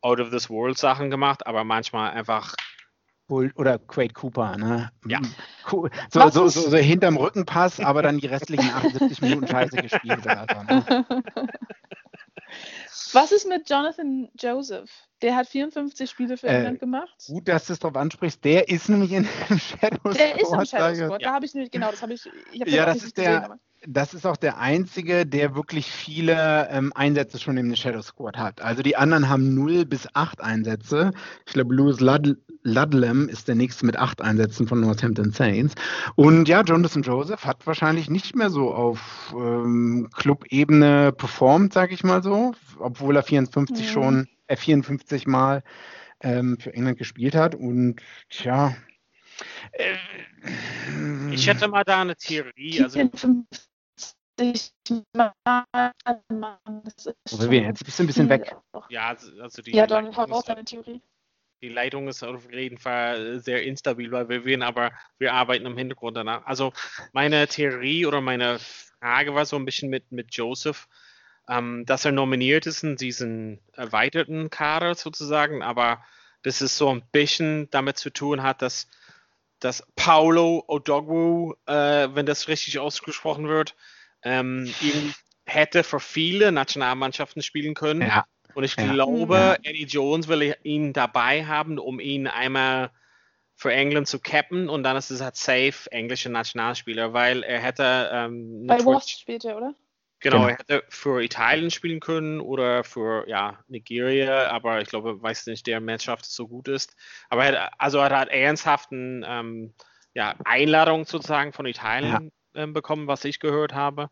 out of this world Sachen gemacht, aber manchmal einfach oder Quade Cooper, ne? Ja. So, so, so, so, hinterm Rückenpass, aber dann die restlichen 78 Minuten Scheiße gespielt. Also, ne? Was ist mit Jonathan Joseph? Der hat 54 Spiele für England äh, gemacht. Gut, dass du es darauf ansprichst. Der ist nämlich in Shadow Der ist im Shadow Squad. Ja. Da habe ich nämlich, genau, das habe ich, ich hab Ja, das ist der, gesehen, das ist auch der einzige, der wirklich viele ähm, Einsätze schon im Shadow Squad hat. Also die anderen haben 0 bis 8 Einsätze. Ich glaube, Lewis Ludd Ludlam ist der nächste mit 8 Einsätzen von Northampton Saints. Und ja, Jonathan Joseph hat wahrscheinlich nicht mehr so auf ähm, Club-Ebene performt, sage ich mal so, obwohl er 54 ja. schon, äh, 54 Mal ähm, für England gespielt hat. Und tja, äh, ich hätte mal da eine Theorie. Also, sich also jetzt bist du ein bisschen weg. Ja, also die ja, dann hau raus deine Theorie. Die Leitung ist auf jeden Fall sehr instabil bei Vivian, aber wir arbeiten im Hintergrund danach. Also meine Theorie oder meine Frage war so ein bisschen mit, mit Joseph, ähm, dass er nominiert ist in diesen erweiterten Kader sozusagen, aber das ist so ein bisschen damit zu tun hat, dass, dass Paulo Odogwu, äh, wenn das richtig ausgesprochen wird, ähm, ihn hätte für viele Nationalmannschaften spielen können. Ja. Und ich ja. glaube, ja. Eddie Jones will ihn dabei haben, um ihn einmal für England zu cappen und dann ist es halt safe englischer Nationalspieler, weil er hätte ähm, bei Wasp spielt er, oder? Genau, genau, er hätte für Italien spielen können oder für ja, Nigeria, aber ich glaube, weiß nicht, der Mannschaft so gut ist. Aber er hat, also er hat ernsthaften ähm, ja, Einladung sozusagen von Italien ähm, bekommen, was ich gehört habe.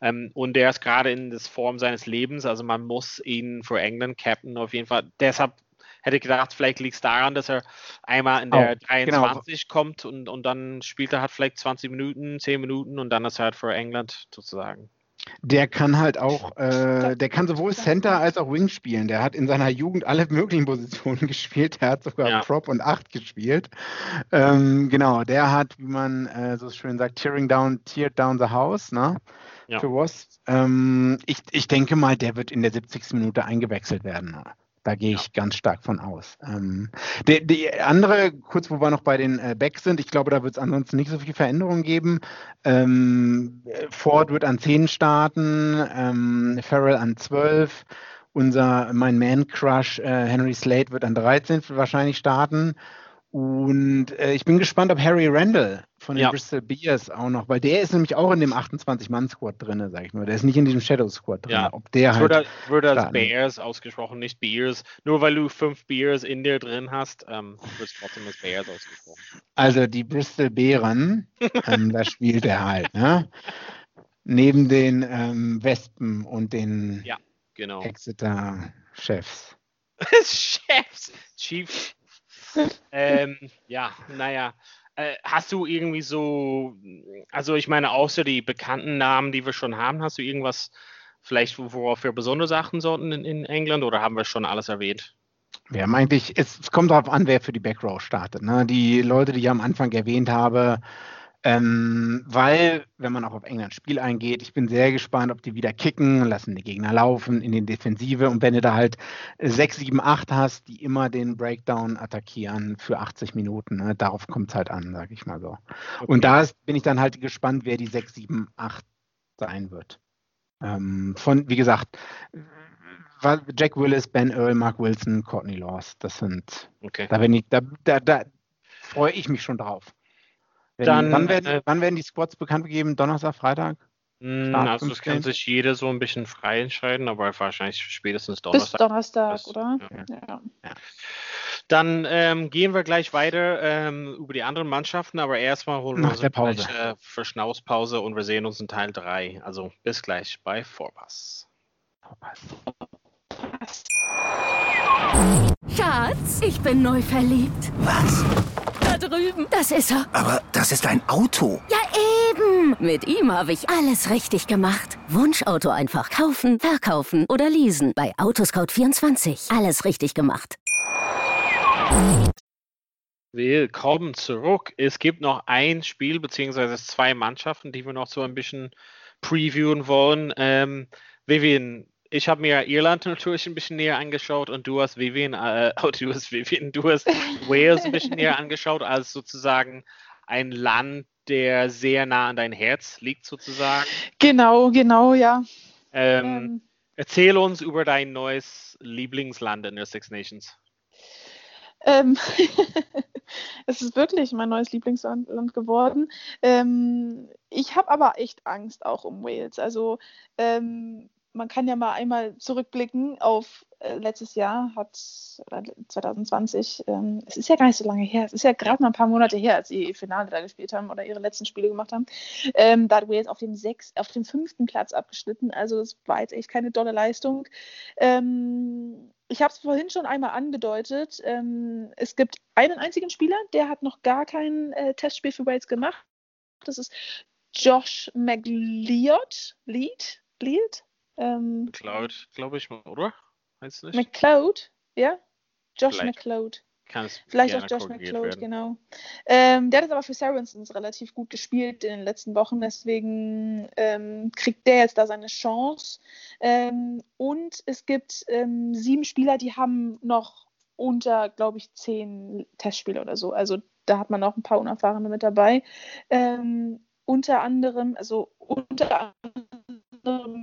Ähm, und der ist gerade in der Form seines Lebens, also man muss ihn für England captain auf jeden Fall. Deshalb hätte ich gedacht, vielleicht liegt es daran, dass er einmal in der oh, 23 genau. kommt und, und dann spielt er halt vielleicht 20 Minuten, 10 Minuten und dann ist er halt für England sozusagen. Der kann halt auch, äh, der kann sowohl Center als auch Wing spielen. Der hat in seiner Jugend alle möglichen Positionen gespielt. Der hat sogar ja. Prop und 8 gespielt. Ähm, genau, der hat, wie man äh, so schön sagt, tearing down, teared down the house, ne? Ja. Für Wasp. Ähm, ich, ich denke mal, der wird in der 70. Minute eingewechselt werden. Ne? Da gehe ich ja. ganz stark von aus. Ähm, die, die, andere, kurz wo wir noch bei den äh, Backs sind, ich glaube, da wird es ansonsten nicht so viel Veränderungen geben. Ähm, Ford wird an 10 starten, ähm, Farrell an 12. Unser, mein Man-Crush äh, Henry Slade wird an 13 wahrscheinlich starten. Und äh, ich bin gespannt, ob Harry Randall von den ja. Bristol Bears auch noch, weil der ist nämlich auch in dem 28-Mann-Squad drin, sag ich mal. Der ist nicht in diesem Shadow-Squad drin. Ja. Ob der halt würde, würde als Bears ausgesprochen, nicht Bears. Nur weil du fünf Bears in dir drin hast, ähm, wird trotzdem als Bears ausgesprochen. Also die Bristol Bären, ähm, da spielt er halt, ne? Neben den ähm, Wespen und den ja, genau. Exeter-Chefs. Chefs, Chiefs ähm, ja, naja. Äh, hast du irgendwie so, also ich meine, außer die bekannten Namen, die wir schon haben, hast du irgendwas vielleicht worauf wir besonders achten sollten in, in England oder haben wir schon alles erwähnt? Wir haben eigentlich, es, kommt darauf an, wer für die Backrow startet. Ne? Die Leute, die ich am Anfang erwähnt habe, ähm, weil, wenn man auch auf England Spiel eingeht, ich bin sehr gespannt, ob die wieder kicken, lassen die Gegner laufen in den Defensive und wenn du da halt 6, 7, 8 hast, die immer den Breakdown attackieren für 80 Minuten, ne, darauf kommt es halt an, sage ich mal so. Okay. Und da ist, bin ich dann halt gespannt, wer die 6, 7, 8 sein wird. Ähm, von, wie gesagt, Jack Willis, Ben Earl, Mark Wilson, Courtney Laws, das sind, okay. da, ich, da, da, da freue ich mich schon drauf. Wenn, Dann, wann, werden, äh, wann werden die Squads bekannt gegeben? Donnerstag, Freitag? Hm, also es kann sich jeder so ein bisschen frei entscheiden, aber wahrscheinlich spätestens Donnerstag. Bis Donnerstag, Bis, oder? Ja. Ja. Ja. Dann ähm, gehen wir gleich weiter ähm, über die anderen Mannschaften, aber erstmal holen wir uns eine Pause. Äh, Verschnaufspause und wir sehen uns in Teil 3. Also bis gleich bei Vorpass. Vorpass. Schatz, ich bin neu verliebt. Was? Da drüben. Das ist er. Aber das ist ein Auto. Ja, eben. Mit ihm habe ich alles richtig gemacht. Wunschauto einfach kaufen, verkaufen oder leasen. Bei Autoscout24. Alles richtig gemacht. Willkommen zurück. Es gibt noch ein Spiel, beziehungsweise zwei Mannschaften, die wir noch so ein bisschen previewen wollen. Ähm, Vivian, ich habe mir Irland natürlich ein bisschen näher angeschaut und du hast Vivian, äh, oh, du hast Vivian, du hast Wales ein bisschen näher angeschaut als sozusagen ein Land, der sehr nah an dein Herz liegt sozusagen. Genau, genau, ja. Ähm, ähm. Erzähl uns über dein neues Lieblingsland in der Six Nations. Ähm, es ist wirklich mein neues Lieblingsland geworden. Ähm, ich habe aber echt Angst auch um Wales. Also ähm, man kann ja mal einmal zurückblicken auf äh, letztes Jahr, hat 2020, ähm, es ist ja gar nicht so lange her, es ist ja gerade mal ein paar Monate her, als sie ihr Finale da gespielt haben oder ihre letzten Spiele gemacht haben. Ähm, da hat Wales auf dem, sechs, auf dem fünften Platz abgeschnitten, also das war jetzt echt keine dolle Leistung. Ähm, ich habe es vorhin schon einmal angedeutet, ähm, es gibt einen einzigen Spieler, der hat noch gar kein äh, Testspiel für Wales gemacht. Das ist Josh McLeod, Lead, Lead, ähm, McLeod, glaube ich, oder? Heißt nicht? McLeod, ja? Josh Vielleicht. McLeod. Vielleicht auch Josh McLeod, genau. Ähm, der hat aber für Saracens relativ gut gespielt in den letzten Wochen, deswegen ähm, kriegt der jetzt da seine Chance. Ähm, und es gibt ähm, sieben Spieler, die haben noch unter, glaube ich, zehn Testspiele oder so. Also da hat man auch ein paar Unerfahrene mit dabei. Ähm, unter anderem, also unter anderem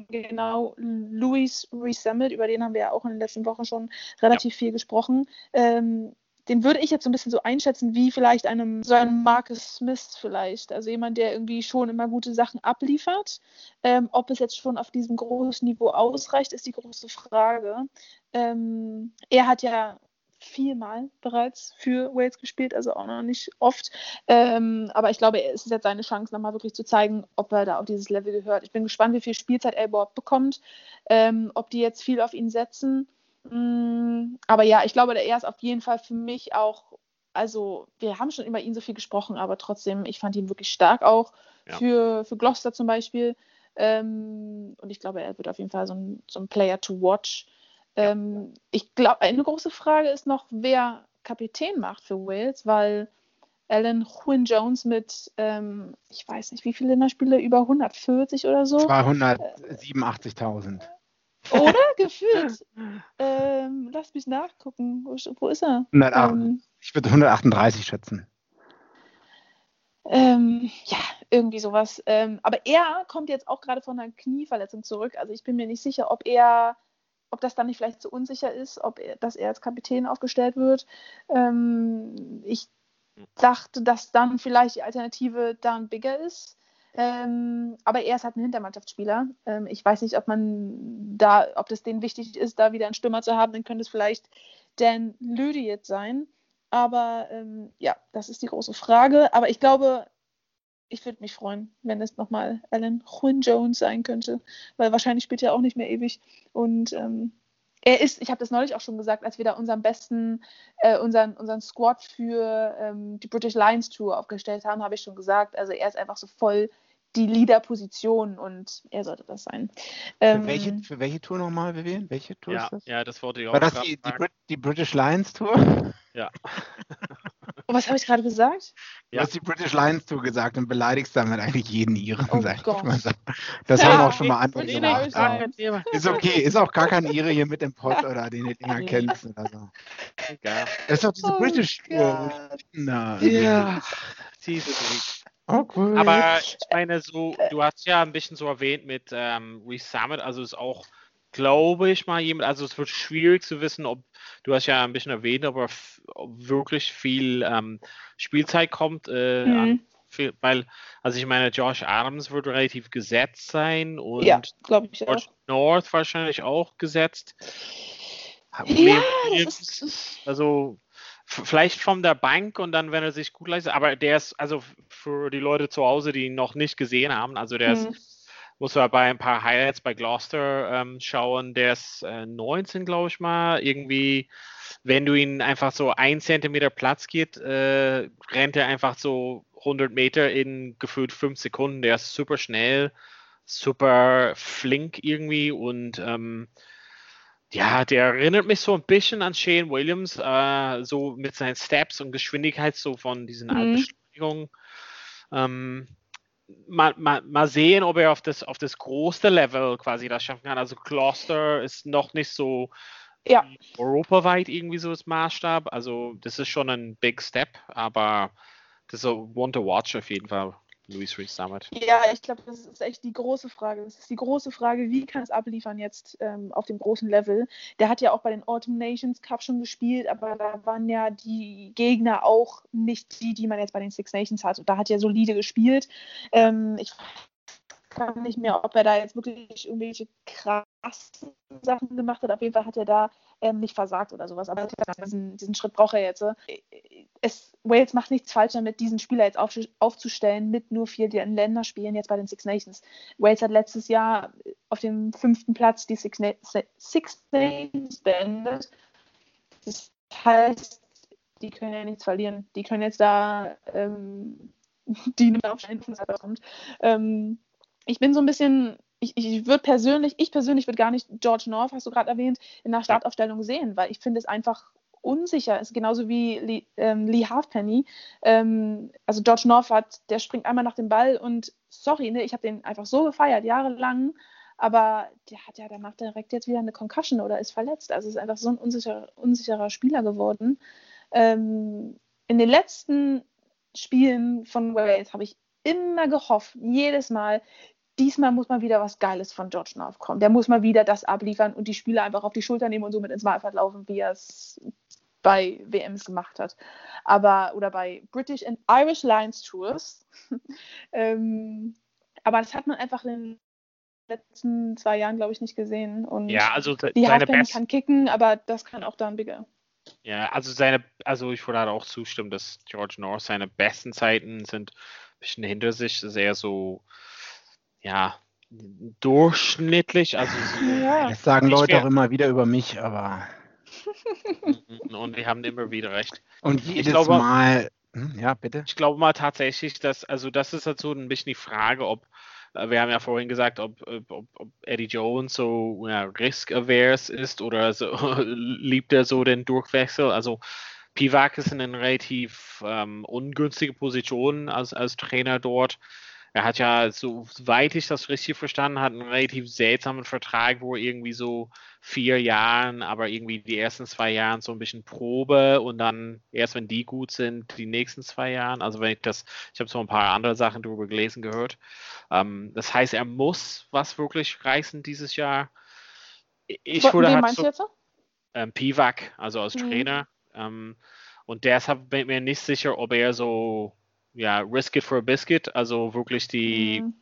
genau Louis Resummit, über den haben wir ja auch in den letzten Wochen schon relativ ja. viel gesprochen. Ähm, den würde ich jetzt so ein bisschen so einschätzen wie vielleicht einem so einem Marcus Smith vielleicht. Also jemand, der irgendwie schon immer gute Sachen abliefert. Ähm, ob es jetzt schon auf diesem großen Niveau ausreicht, ist die große Frage. Ähm, er hat ja viermal bereits für Wales gespielt, also auch noch nicht oft. Ähm, aber ich glaube, es ist jetzt seine Chance, nochmal wirklich zu zeigen, ob er da auf dieses Level gehört. Ich bin gespannt, wie viel Spielzeit er überhaupt bekommt, ähm, ob die jetzt viel auf ihn setzen. Mm, aber ja, ich glaube, er ist auf jeden Fall für mich auch, also wir haben schon über ihn so viel gesprochen, aber trotzdem, ich fand ihn wirklich stark auch ja. für, für Gloucester zum Beispiel. Ähm, und ich glaube, er wird auf jeden Fall so ein, so ein Player to watch. Ähm, ich glaube, eine große Frage ist noch, wer Kapitän macht für Wales, weil Alan Quinn Jones mit, ähm, ich weiß nicht, wie viele Länderspiele, über 140 oder so. 287.000. Oder? Gefühlt. ähm, lass mich nachgucken. Wo, wo ist er? 108, ähm, ich würde 138 schätzen. Ähm, ja, irgendwie sowas. Ähm, aber er kommt jetzt auch gerade von einer Knieverletzung zurück. Also ich bin mir nicht sicher, ob er ob das dann nicht vielleicht zu unsicher ist, ob er, dass er als Kapitän aufgestellt wird. Ähm, ich dachte, dass dann vielleicht die Alternative Dan Bigger ist. Ähm, aber er ist halt ein Hintermannschaftsspieler. Ähm, ich weiß nicht, ob man da, ob das denen wichtig ist, da wieder einen Stürmer zu haben. Dann könnte es vielleicht Dan Lüdiet sein. Aber ähm, ja, das ist die große Frage. Aber ich glaube, ich würde mich freuen, wenn es nochmal Alan Quinn Jones sein könnte, weil wahrscheinlich spielt er auch nicht mehr ewig. Und ähm, er ist, ich habe das neulich auch schon gesagt, als wir da unseren besten, äh, unseren, unseren Squad für ähm, die British Lions Tour aufgestellt haben, habe ich schon gesagt, also er ist einfach so voll die Leader-Position und er sollte das sein. Ähm, für, welche, für welche Tour nochmal, Vivian? Welche Tour ja, ist das? Ja, das wollte ich auch War das die, die, Brit die, British Lions Tour? Ja. oh, was habe ich gerade gesagt? Du ja. hast die British Lions Tour gesagt und beleidigst damit eigentlich jeden Iren. Oh Gott. Das ja, haben wir auch schon mal andere gemacht. Ist okay, ist auch gar kein Ire hier mit im Pod oder den du Dinger kennst oder so. Egal. Das ist doch diese oh British Tour. Ja. Diese Awkward. Aber ich meine, so, du hast ja ein bisschen so erwähnt mit ähm, Resummit, also ist auch, glaube ich mal, jemand, also es wird schwierig zu wissen, ob, du hast ja ein bisschen erwähnt, aber wirklich viel ähm, Spielzeit kommt, äh, mhm. an, viel, weil, also ich meine, Josh Adams wird relativ gesetzt sein und ja, George. North wahrscheinlich auch gesetzt. Ja, also vielleicht von der Bank und dann, wenn er sich gut leistet, aber der ist, also für die Leute zu Hause, die ihn noch nicht gesehen haben, also der hm. ist, muss man bei ein paar Highlights bei Gloucester ähm, schauen, der ist äh, 19, glaube ich mal, irgendwie, wenn du ihn einfach so ein Zentimeter Platz geht, äh, rennt er einfach so 100 Meter in gefühlt fünf Sekunden, der ist super schnell, super flink irgendwie und ähm, ja, der erinnert mich so ein bisschen an Shane Williams, äh, so mit seinen Steps und Geschwindigkeit so von diesen mhm. Beschleunigungen. Ähm, mal, mal, mal sehen, ob er auf das, auf das große Level quasi das schaffen kann. Also Gloucester ist noch nicht so ja. europaweit irgendwie so das Maßstab. Also das ist schon ein Big Step, aber das ist so one to watch auf jeden Fall. Louis Reed Summit? Ja, ich glaube, das ist echt die große Frage. Das ist die große Frage, wie kann es abliefern jetzt ähm, auf dem großen Level? Der hat ja auch bei den Autumn Nations Cup schon gespielt, aber da waren ja die Gegner auch nicht die, die man jetzt bei den Six Nations hat. Und da hat er solide gespielt. Ähm, ich kann nicht mehr, ob er da jetzt wirklich irgendwelche krassen Sachen gemacht hat. Auf jeden Fall hat er da ähm, nicht versagt oder sowas. Aber diesen, diesen Schritt braucht er jetzt. Es, Wales macht nichts falsch damit, diesen Spieler jetzt auf, aufzustellen mit nur vier Länderspielen jetzt bei den Six Nations. Wales hat letztes Jahr auf dem fünften Platz die Six, Na Six Nations beendet. Das heißt, die können ja nichts verlieren. Die können jetzt da ähm, die aufstellen, kommt. Ähm, ich bin so ein bisschen, ich, ich würde persönlich, ich persönlich würde gar nicht George North, hast du gerade erwähnt, in der Startaufstellung sehen, weil ich finde es einfach unsicher ist, genauso wie Lee, ähm, Lee Halfpenny. Ähm, also George North hat, der springt einmal nach dem Ball und sorry, ne, ich habe den einfach so gefeiert, jahrelang, aber der hat ja danach direkt jetzt wieder eine Concussion oder ist verletzt. Also ist einfach so ein unsicherer, unsicherer Spieler geworden. Ähm, in den letzten Spielen von Wales habe ich immer gehofft, jedes Mal, diesmal muss mal wieder was Geiles von George North kommen. Der muss mal wieder das abliefern und die Spieler einfach auf die Schulter nehmen und so mit ins Wahlfahrt laufen, wie er es bei WMs gemacht hat. Aber, oder bei British and Irish Lions Tours. ähm, aber das hat man einfach in den letzten zwei Jahren, glaube ich, nicht gesehen. Und ja, also die Halfband kann kicken, aber das kann auch dann bigger. Ja, also seine, also ich würde halt auch zustimmen, dass George North seine besten Zeiten sind ein bisschen hinter sich, sehr so ja, durchschnittlich. Also ja. Das sagen Leute auch immer wieder über mich, aber. Und die haben immer wieder recht. Und jedes ich glaube, Mal. Hm, ja, bitte. Ich glaube mal tatsächlich, dass, also das ist halt so ein bisschen die Frage, ob, äh, wir haben ja vorhin gesagt, ob, ob, ob Eddie Jones so ja, risk-avers ist oder so, liebt er so den Durchwechsel. Also Pivak ist in einer relativ ähm, ungünstige Position als, als Trainer dort. Er hat ja, soweit ich das richtig verstanden habe, einen relativ seltsamen Vertrag, wo irgendwie so vier Jahren, aber irgendwie die ersten zwei Jahren so ein bisschen Probe und dann erst, wenn die gut sind, die nächsten zwei Jahren. Also wenn ich das, ich habe so ein paar andere Sachen darüber gelesen gehört. Ähm, das heißt, er muss was wirklich reißen dieses Jahr. Ich würde Wen halt meinst so, du jetzt? Ähm, Pivak, also als mhm. Trainer. Ähm, und deshalb bin ich mir nicht sicher, ob er so ja, risk it for a biscuit, also wirklich die mhm.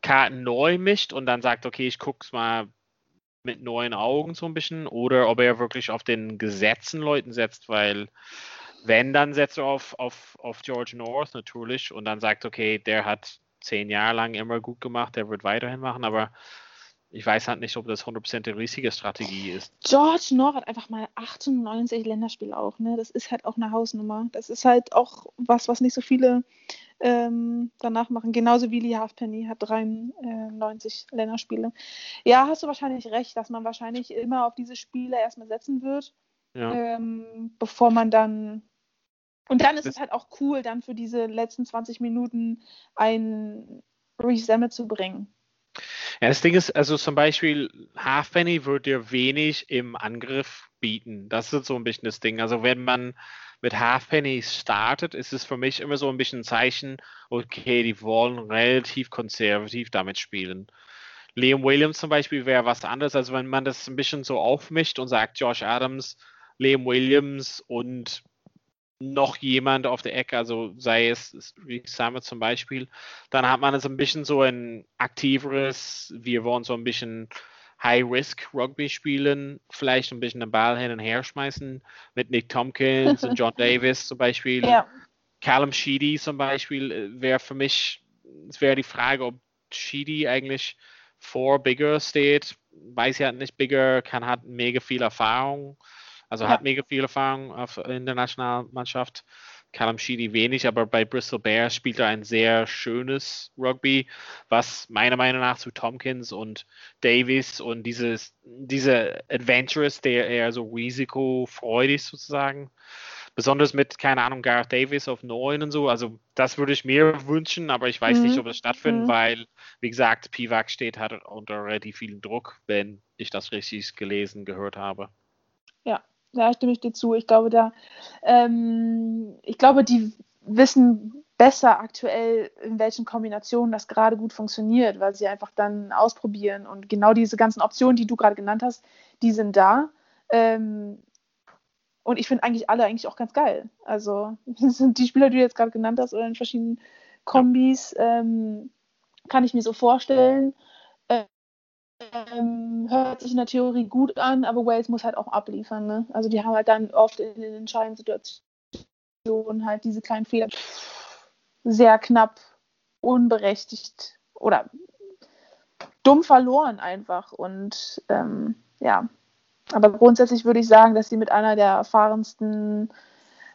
Karten neu mischt und dann sagt, okay, ich guck's mal mit neuen Augen so ein bisschen, oder ob er wirklich auf den Gesetzen Leuten setzt, weil wenn, dann setzt er auf, auf, auf George North natürlich und dann sagt, okay, der hat zehn Jahre lang immer gut gemacht, der wird weiterhin machen, aber ich weiß halt nicht, ob das 100% die richtige Strategie ist. George North hat einfach mal 98 Länderspiele auch, ne? Das ist halt auch eine Hausnummer. Das ist halt auch was, was nicht so viele ähm, danach machen. Genauso wie Lee Halfpenny hat 93 Länderspiele. Ja, hast du wahrscheinlich recht, dass man wahrscheinlich immer auf diese Spiele erstmal setzen wird, ja. ähm, bevor man dann. Und dann ist es halt auch cool, dann für diese letzten 20 Minuten ein Resemme zu bringen. Ja, das Ding ist, also zum Beispiel Halfpenny würde dir wenig im Angriff bieten. Das ist so ein bisschen das Ding. Also wenn man mit Halfpenny startet, ist es für mich immer so ein bisschen ein Zeichen, okay, die wollen relativ konservativ damit spielen. Liam Williams zum Beispiel wäre was anderes, als wenn man das ein bisschen so aufmischt und sagt, Josh Adams, Liam Williams und noch jemand auf der Ecke, also sei es wie Samuel zum Beispiel, dann hat man es ein bisschen so ein aktiveres, wir wollen so ein bisschen High-Risk-Rugby spielen, vielleicht ein bisschen den Ball hin und her schmeißen mit Nick Tompkins und John Davis zum Beispiel. Ja. Callum Sheedy zum Beispiel äh, wäre für mich, es wäre die Frage, ob Sheedy eigentlich vor Bigger steht. Weiß ja nicht, Bigger kann hat mega viel Erfahrung, also ja. hat mega viel Erfahrung auf, in der Nationalmannschaft. Callum Sheedy wenig, aber bei Bristol Bears spielt er ein sehr schönes Rugby, was meiner Meinung nach zu Tompkins und Davis und dieses, diese Adventurous, der eher so risikofreudig sozusagen, besonders mit, keine Ahnung, Gareth Davis auf 9 und so, also das würde ich mir wünschen, aber ich weiß mhm. nicht, ob es stattfindet, mhm. weil, wie gesagt, Pivac steht hat unter relativ viel Druck, wenn ich das richtig gelesen, gehört habe. Ja, da stimme ich dir zu. Ich glaube, da, ähm, ich glaube, die wissen besser aktuell, in welchen Kombinationen das gerade gut funktioniert, weil sie einfach dann ausprobieren. Und genau diese ganzen Optionen, die du gerade genannt hast, die sind da. Ähm, und ich finde eigentlich alle eigentlich auch ganz geil. Also sind die Spieler, die du jetzt gerade genannt hast, oder in verschiedenen Kombis, ähm, kann ich mir so vorstellen ähm, hört sich in der Theorie gut an, aber Wales muss halt auch abliefern. Ne? Also die haben halt dann oft in den entscheidenden Situationen halt diese kleinen Fehler sehr knapp, unberechtigt oder dumm verloren einfach. Und ähm, ja, aber grundsätzlich würde ich sagen, dass sie mit einer der erfahrensten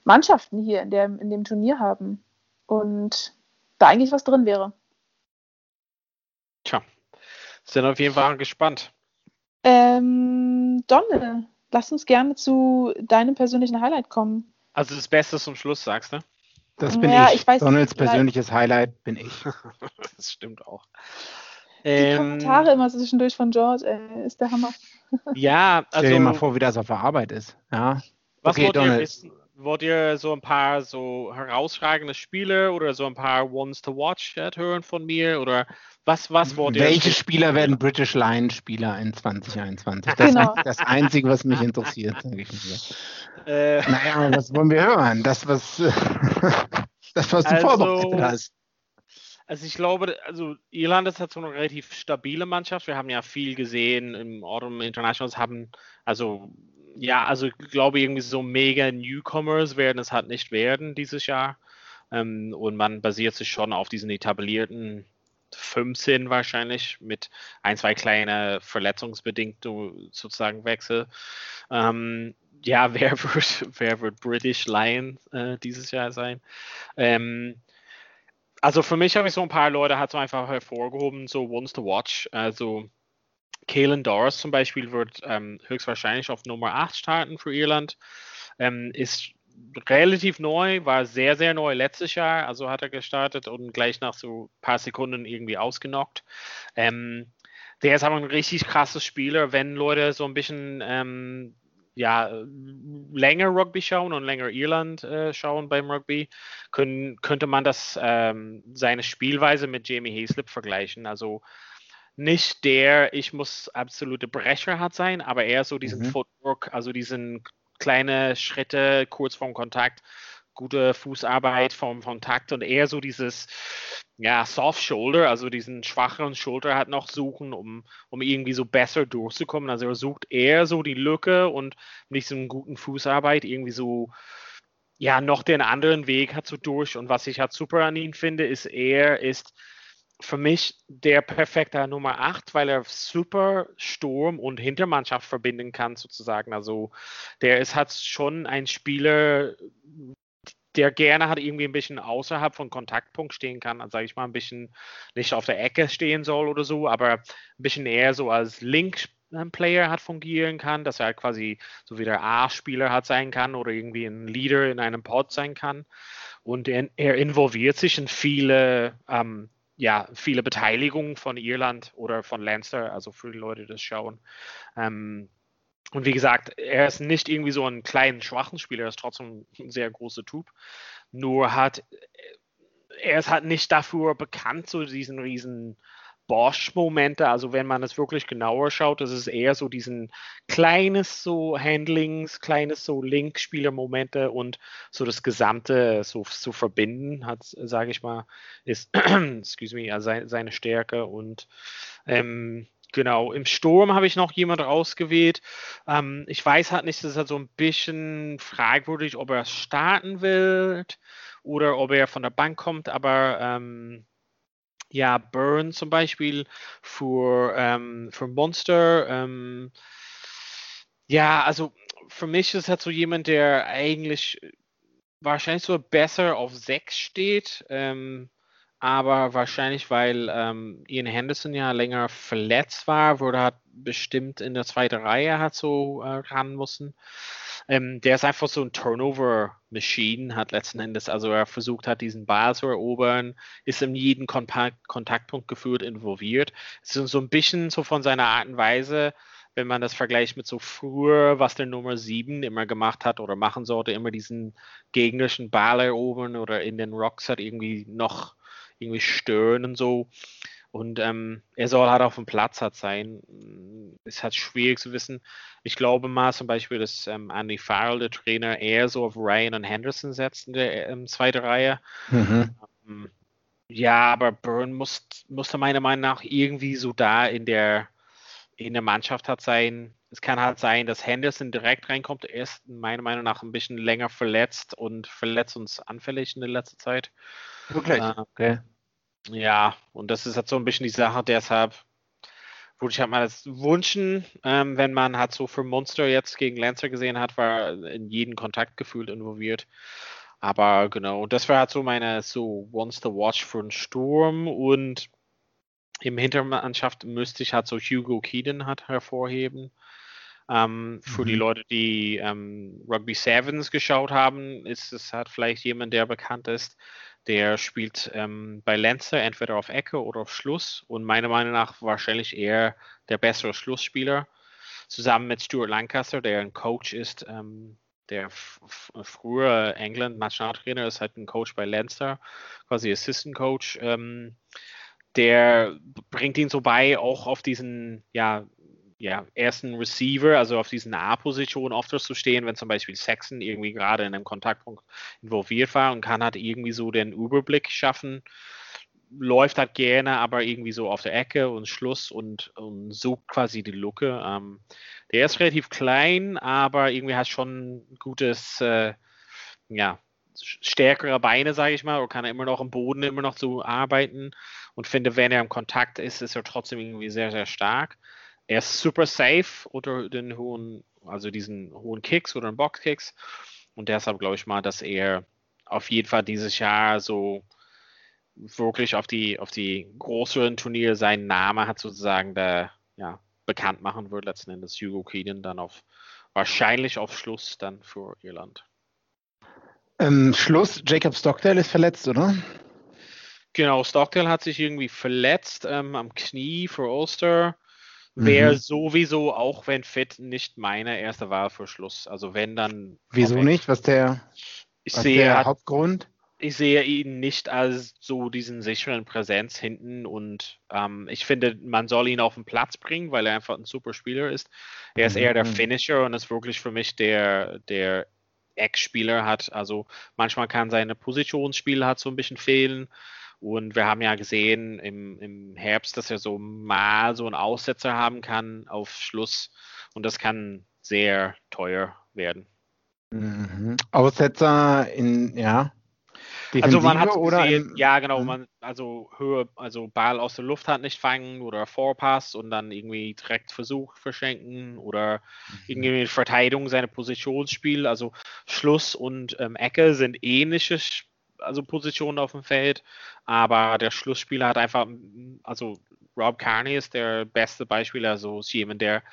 Mannschaften hier in, der, in dem Turnier haben und da eigentlich was drin wäre. Sind auf jeden Fall gespannt. Ähm, Donne, lass uns gerne zu deinem persönlichen Highlight kommen. Also das Beste zum Schluss, sagst du? Das bin ja, ich. ich weiß, Donalds persönliches Highlight bin ich. das stimmt auch. Die ähm, Kommentare immer zwischendurch von George, ey, ist der Hammer. ja, also. Stell dir also mal vor, wie das auf der Arbeit ist. Ja. Was okay, wollt Donald. ihr wissen? Wollt ihr so ein paar so herausragende Spiele oder so ein paar Ones to Watch hören von mir? Oder was, was wollt ihr? Welche Spieler werden British Lions Spieler in 2021? Das genau. ist das Einzige, was mich interessiert, sage ich mal. Äh, naja, was wollen wir hören? Das, was, das, was du also, vorbereitet hast. Also ich glaube, also Irland ist halt so eine relativ stabile Mannschaft. Wir haben ja viel gesehen im Autumn Internationals, haben also ja, also ich glaube irgendwie so mega Newcomers werden es halt nicht werden dieses Jahr. Ähm, und man basiert sich schon auf diesen etablierten 15 wahrscheinlich mit ein, zwei kleine verletzungsbedingte sozusagen Wechsel. Ähm, ja, wer wird, wer wird British Lion äh, dieses Jahr sein? Ähm, also für mich habe ich so ein paar Leute hat so einfach hervorgehoben, so Ones to Watch. Also Kalen Doris zum Beispiel wird ähm, höchstwahrscheinlich auf Nummer 8 starten für Irland. Ähm, ist relativ neu, war sehr, sehr neu letztes Jahr, also hat er gestartet und gleich nach so ein paar Sekunden irgendwie ausgenockt. Ähm, der ist aber ein richtig krasses Spieler, wenn Leute so ein bisschen ähm, ja, länger Rugby schauen und länger Irland äh, schauen beim Rugby, können, könnte man das ähm, seine Spielweise mit Jamie Hayslip vergleichen. Also nicht der, ich muss absolute Brecher hat sein, aber eher so diesen mhm. Footwork, also diesen kleine Schritte kurz vorm Kontakt, gute Fußarbeit vom Kontakt und eher so dieses ja, Soft Shoulder, also diesen schwacheren Schulter hat noch suchen, um, um irgendwie so besser durchzukommen. Also er sucht eher so die Lücke und mit diesem guten Fußarbeit irgendwie so ja noch den anderen Weg hat so durch. Und was ich halt super an ihm finde, ist er ist für mich der perfekte Nummer 8, weil er super Sturm und Hintermannschaft verbinden kann, sozusagen. Also der ist hat schon ein Spieler, der gerne hat irgendwie ein bisschen außerhalb von Kontaktpunkt stehen kann, also sage ich mal ein bisschen nicht auf der Ecke stehen soll oder so, aber ein bisschen eher so als Link-Player hat fungieren kann, dass er quasi so wie der A-Spieler hat sein kann oder irgendwie ein Leader in einem Pod sein kann. Und er, er involviert sich in viele, ähm, ja, viele Beteiligungen von Irland oder von Leinster, also für die Leute, die das schauen. Ähm, und wie gesagt, er ist nicht irgendwie so ein kleinen, schwachen Spieler, er ist trotzdem ein sehr großer Typ. Nur hat, er ist halt nicht dafür bekannt, so diesen riesen Bosch-Momente. Also wenn man es wirklich genauer schaut, das ist eher so diesen kleines so Handlings, kleines so Link-Spieler-Momente und so das Gesamte so zu verbinden, hat, sage ich mal, ist, excuse me, also seine Stärke und ähm, Genau, im Sturm habe ich noch jemand rausgewählt. Ähm, ich weiß halt nicht, das ist halt so ein bisschen fragwürdig, ob er starten will oder ob er von der Bank kommt, aber ähm, ja, Burn zum Beispiel für, ähm, für Monster. Ähm, ja, also für mich ist halt so jemand, der eigentlich wahrscheinlich so besser auf 6 steht. Ähm, aber wahrscheinlich, weil ähm, Ian Henderson ja länger verletzt war, wurde er bestimmt in der zweiten Reihe hat so äh, ran müssen. Ähm, der ist einfach so ein Turnover-Machine, hat letzten Endes, also er versucht hat, diesen Ball zu erobern, ist in jeden Kontakt Kontaktpunkt geführt, involviert. Es ist so ein bisschen so von seiner Art und Weise, wenn man das vergleicht mit so früher, was der Nummer 7 immer gemacht hat oder machen sollte, immer diesen gegnerischen Ball erobern oder in den Rocks hat irgendwie noch irgendwie stören und so. Und ähm, er soll halt auf dem Platz hat sein. Ist halt schwierig zu wissen. Ich glaube mal zum Beispiel, dass ähm, Andy Farrell, der Trainer, eher so auf Ryan und Henderson setzt in der ähm, zweiten Reihe. Mhm. Ähm, ja, aber Byrne muss, musste meiner Meinung nach irgendwie so da in der, in der Mannschaft hat sein. Es kann halt sein, dass Henderson direkt reinkommt. Er ist meiner Meinung nach ein bisschen länger verletzt und verletzungsanfällig in der letzten Zeit. Wirklich? Äh, okay. Ja, und das ist halt so ein bisschen die Sache, deshalb würde ich halt mal das wünschen, ähm, wenn man halt so für Monster jetzt gegen Lancer gesehen hat, war in jeden Kontakt gefühlt involviert. Aber genau, das war halt so meine so Once the Watch für den Sturm und im Hintermannschaft müsste ich halt so Hugo Keaton halt hervorheben. Ähm, für mhm. die Leute, die ähm, Rugby Sevens geschaut haben, ist es halt vielleicht jemand, der bekannt ist. Der spielt ähm, bei Lancer entweder auf Ecke oder auf Schluss und meiner Meinung nach wahrscheinlich eher der bessere Schlussspieler. Zusammen mit Stuart Lancaster, der ein Coach ist, ähm, der früher England Nationaltrainer ist, halt ein Coach bei Lancer, quasi Assistant Coach. Ähm, der bringt ihn so bei, auch auf diesen ja, ja, ersten Receiver, also auf diesen A-Position oft zu stehen, wenn zum Beispiel Saxon irgendwie gerade in einem Kontaktpunkt involviert war und kann halt irgendwie so den Überblick schaffen, läuft halt gerne, aber irgendwie so auf der Ecke und Schluss und, und sucht quasi die Lücke. Ähm, der ist relativ klein, aber irgendwie hat schon gutes, äh, ja, stärkere Beine, sage ich mal, oder kann er immer noch im Boden immer noch so arbeiten und finde, wenn er im Kontakt ist, ist er trotzdem irgendwie sehr, sehr stark er ist super safe unter den hohen, also diesen hohen Kicks oder den Boxkicks. Und deshalb glaube ich mal, dass er auf jeden Fall dieses Jahr so wirklich auf die, auf die größeren Turniere seinen Namen hat sozusagen da, ja, bekannt machen wird, letzten Endes Hugo Keenan dann auf wahrscheinlich auf Schluss dann für Irland. Ähm, Schluss, Jacob Stockdale ist verletzt, oder? Genau, Stockdale hat sich irgendwie verletzt ähm, am Knie für Ulster wäre mhm. sowieso, auch wenn fit, nicht meine erste Wahl für Schluss. Also wenn dann. Wieso nicht? Was der, ich was sehe, der Hauptgrund? Ich sehe ihn nicht als so diesen sicheren Präsenz hinten und ähm, ich finde, man soll ihn auf den Platz bringen, weil er einfach ein super Spieler ist. Er ist mhm. eher der mhm. Finisher und ist wirklich für mich der, der Eckspieler hat. Also manchmal kann seine Positionsspiel hat so ein bisschen fehlen. Und wir haben ja gesehen im, im Herbst, dass er so mal so einen Aussetzer haben kann auf Schluss. Und das kann sehr teuer werden. Mhm. Aussetzer in, ja. Defensive also man hat gesehen, ja genau, Mhm. man also Höhe, also Ball aus der Luft hat nicht fangen oder Vorpass und dann irgendwie direkt Versuch verschenken oder Mhm. irgendwie Verteidigung seine Positionsspiel, also Schluss und ähm, Ecke sind ähnliche also Positionen auf dem Feld, aber der Schlussspieler hat einfach, also Rob Carney ist der beste Beispiel, also ist jemand, der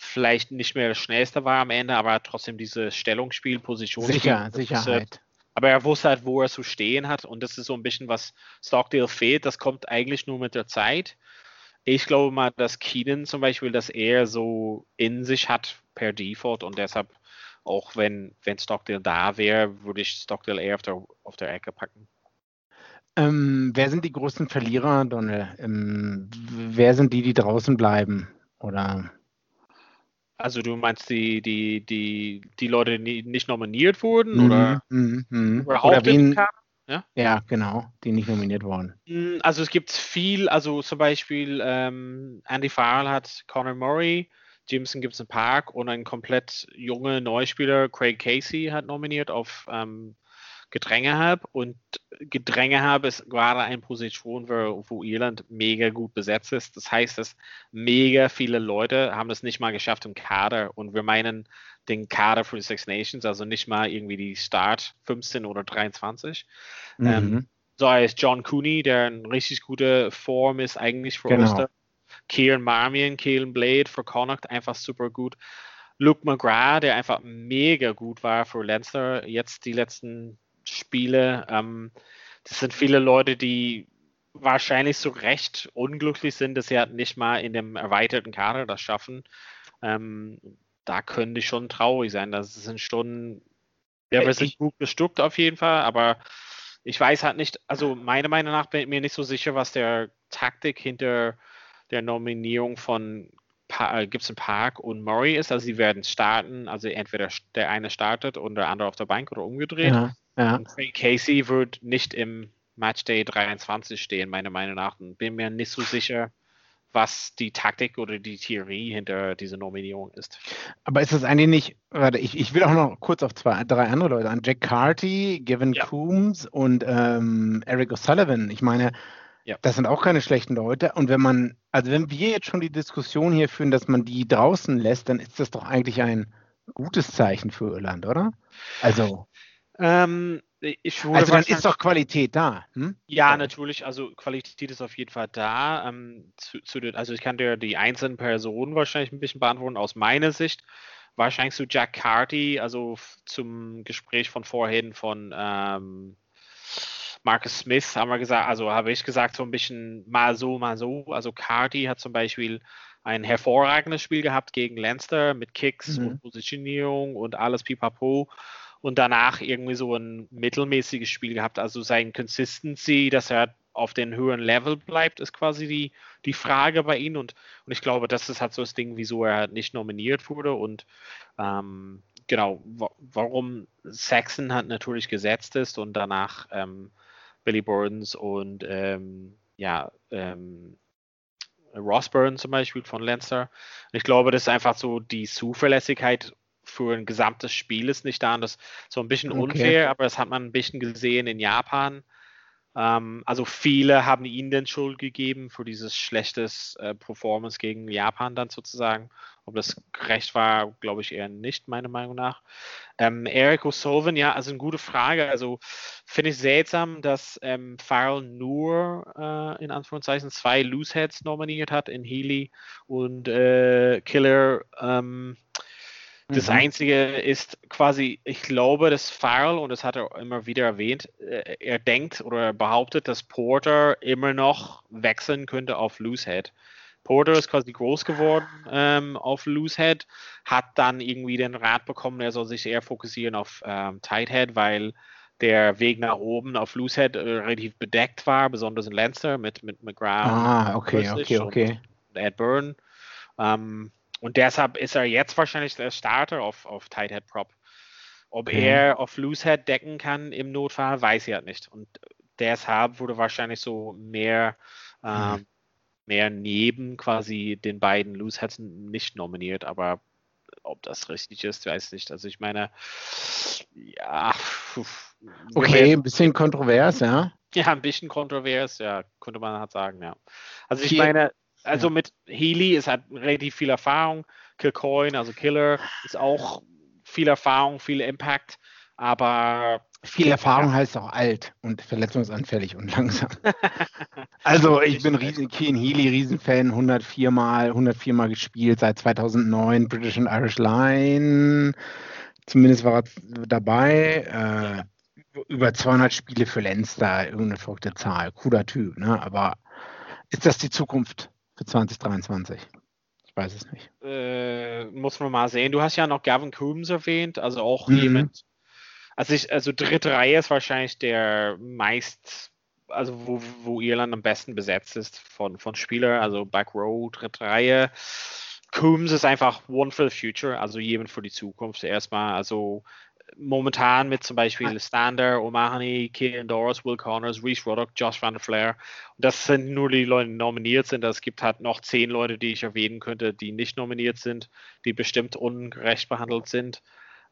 vielleicht nicht mehr das schnellste war am Ende, aber trotzdem diese Stellungsspiel, Positionsspiel, Sicher, äh, Sicherheit. aber er wusste halt, wo er zu stehen hat. Und das ist so ein bisschen, was Stockdale fehlt. Das kommt eigentlich nur mit der Zeit. Ich glaube mal, dass Keenan zum Beispiel das eher so in sich hat per Default und deshalb, auch wenn, wenn Stockdale da wäre, würde ich Stockdale eher auf der, auf der Ecke packen. Ähm, wer sind die größten Verlierer, Donald? Ähm, wer sind die, die draußen bleiben? Oder Also du meinst die, die, die, die Leute, die nicht nominiert wurden oder Mhm, mhm. überhaupt oder wen? Kader? Ja, genau, die nicht nominiert wurden. Mm, Also es gibt viel, also zum Beispiel ähm, Andy Farrell hat Conor Murray, Es einen Park und ein komplett junge Neuspieler, Craig Casey, hat nominiert auf ähm, Gedrängehab und Gedrängehab ist gerade eine Position, wo, wo Irland mega gut besetzt ist. Das heißt, dass mega viele Leute haben es nicht mal geschafft im Kader und wir meinen den Kader für die Six Nations, also nicht mal irgendwie die Start 15 oder 23. Ähm, Mhm. so heißt John Cooney, der in richtig gute Form ist, eigentlich für Genau. Ulster. Kieran Marmion, Keelan Blade für Connacht, einfach super gut. Luke McGrath, der einfach mega gut war für Leinster, jetzt die letzten Spiele. Ähm, das sind viele Leute, die wahrscheinlich zu Recht unglücklich sind, dass sie halt nicht mal in dem erweiterten Kader das schaffen. Ähm, da können die schon traurig sein. Das sind schon, ja, wir sind gut bestückt auf jeden Fall, aber ich weiß halt nicht, also meiner Meinung nach bin ich mir nicht so sicher, was der Taktik hinter der Nominierung von pa äh, Gibson Park und Murray ist. Also sie werden starten, also entweder der eine startet und der andere auf der Bank oder umgedreht. Ja, ja. Casey wird nicht im Matchday 23 stehen, meiner Meinung nach. Und bin mir nicht so sicher, was die Taktik oder die Theorie hinter dieser Nominierung ist. Aber ist das eigentlich nicht, warte, ich, ich will auch noch kurz auf zwei, drei andere Leute an. Jack Carty, Gavin Ja. Coombs und ähm, Eric O'Sullivan. Ich meine, Ja. das sind auch keine schlechten Leute. Und wenn man, also wenn wir jetzt schon die Diskussion hier führen, dass man die draußen lässt, dann ist das doch eigentlich ein gutes Zeichen für Irland, oder? Also, Ähm, also dann ist doch Qualität da. Hm? Ja, natürlich. Also Qualität ist auf jeden Fall da. Ähm, zu, zu den, also ich kann dir die einzelnen Personen wahrscheinlich ein bisschen beantworten. Aus meiner Sicht wahrscheinlich zu Jack Carty, also zum Gespräch von vorhin von ähm, Marcus Smith haben wir gesagt, also habe ich gesagt, so ein bisschen mal so, mal so. Also Carty hat zum Beispiel ein hervorragendes Spiel gehabt gegen Leinster mit Kicks Mhm. und Positionierung und alles pipapo und danach irgendwie so ein mittelmäßiges Spiel gehabt. Also sein Consistency, dass er auf den höheren Level bleibt, ist quasi die, die Frage bei ihm. Und, und ich glaube, das ist halt so das Ding, wieso er nicht nominiert wurde. Und ähm, genau, wa warum Saxon halt natürlich gesetzt ist und danach ähm, Billy Burns und ähm, ja, ähm, Ross Burns zum Beispiel von. Und ich glaube, das ist einfach so die Zuverlässigkeit für ein gesamtes Spiel ist nicht da. Und das ist so ein bisschen Okay. unfair, aber das hat man ein bisschen gesehen in Japan. Ähm, also viele haben ihnen den Schuld gegeben für dieses schlechtes äh, Performance gegen Japan dann sozusagen. Ob das gerecht war, glaube ich eher nicht, meiner Meinung nach. Ähm, Eric O'Sullivan, ja, also eine gute Frage. Also finde ich seltsam, dass ähm, Farrell nur äh, in Anführungszeichen zwei Looseheads nominiert hat in Healy und äh, Killer. Ähm, das Mhm. Einzige ist quasi, ich glaube, dass Farrell, und das hat er immer wieder erwähnt, äh, er denkt oder er behauptet, dass Porter immer noch wechseln könnte auf Loosehead. Porter ist quasi groß geworden ähm, auf Loosehead, hat dann irgendwie den Rat bekommen, er soll sich eher fokussieren auf ähm, Tighthead, weil der Weg nach oben auf Loosehead äh, relativ bedeckt war, besonders in Leinster mit, mit McGrath Ah, okay, okay, okay. und Ed Byrne. Ähm, und deshalb ist er jetzt wahrscheinlich der Starter auf, auf Tight Head Prop. Ob Okay. er auf Loosehead decken kann im Notfall, weiß ich halt nicht. Und deshalb wurde wahrscheinlich so mehr, ähm, Hm. Mehr neben quasi den beiden Looseheads nicht nominiert, aber ob das richtig ist, weiß ich nicht. Also ich meine, ja, Okay, ein bisschen kontrovers, ja. Ja, ein bisschen kontrovers, ja, könnte man halt sagen, ja. Also ich meine, also mit Healy ist halt relativ viel Erfahrung. Killcoin, also Killer, ist auch viel Erfahrung, viel Impact, aber viel Erfahrung heißt auch alt und verletzungsanfällig und langsam. also ich bin riesen Keen Healy Riesenfan, 104 Mal, 104 Mal gespielt seit 2009 British and Irish Line. Zumindest war er dabei. Äh, über 200 Spiele für Lenster, irgendeine verrückte Zahl. Cooler Typ, ne? Aber ist das die Zukunft für 2023? Ich weiß es nicht. Äh, muss man mal sehen. Du hast ja noch Gavin Coombs erwähnt, also auch mhm. jemand. Also, ich, also dritte Reihe ist wahrscheinlich der meist, also wo, wo Irland am besten besetzt ist von, von Spieler, also Back Row, dritte Reihe. Coombs ist einfach One for the Future, also jemand für die Zukunft erstmal. Also momentan mit zum Beispiel Stander, O'Mahony, Keelan Doris, Will Connors, Reese Ruddock, Josh Van der Flair. Und das sind nur die Leute, die nominiert sind. Es gibt halt noch zehn Leute, die ich erwähnen könnte, die nicht nominiert sind, die bestimmt ungerecht behandelt sind.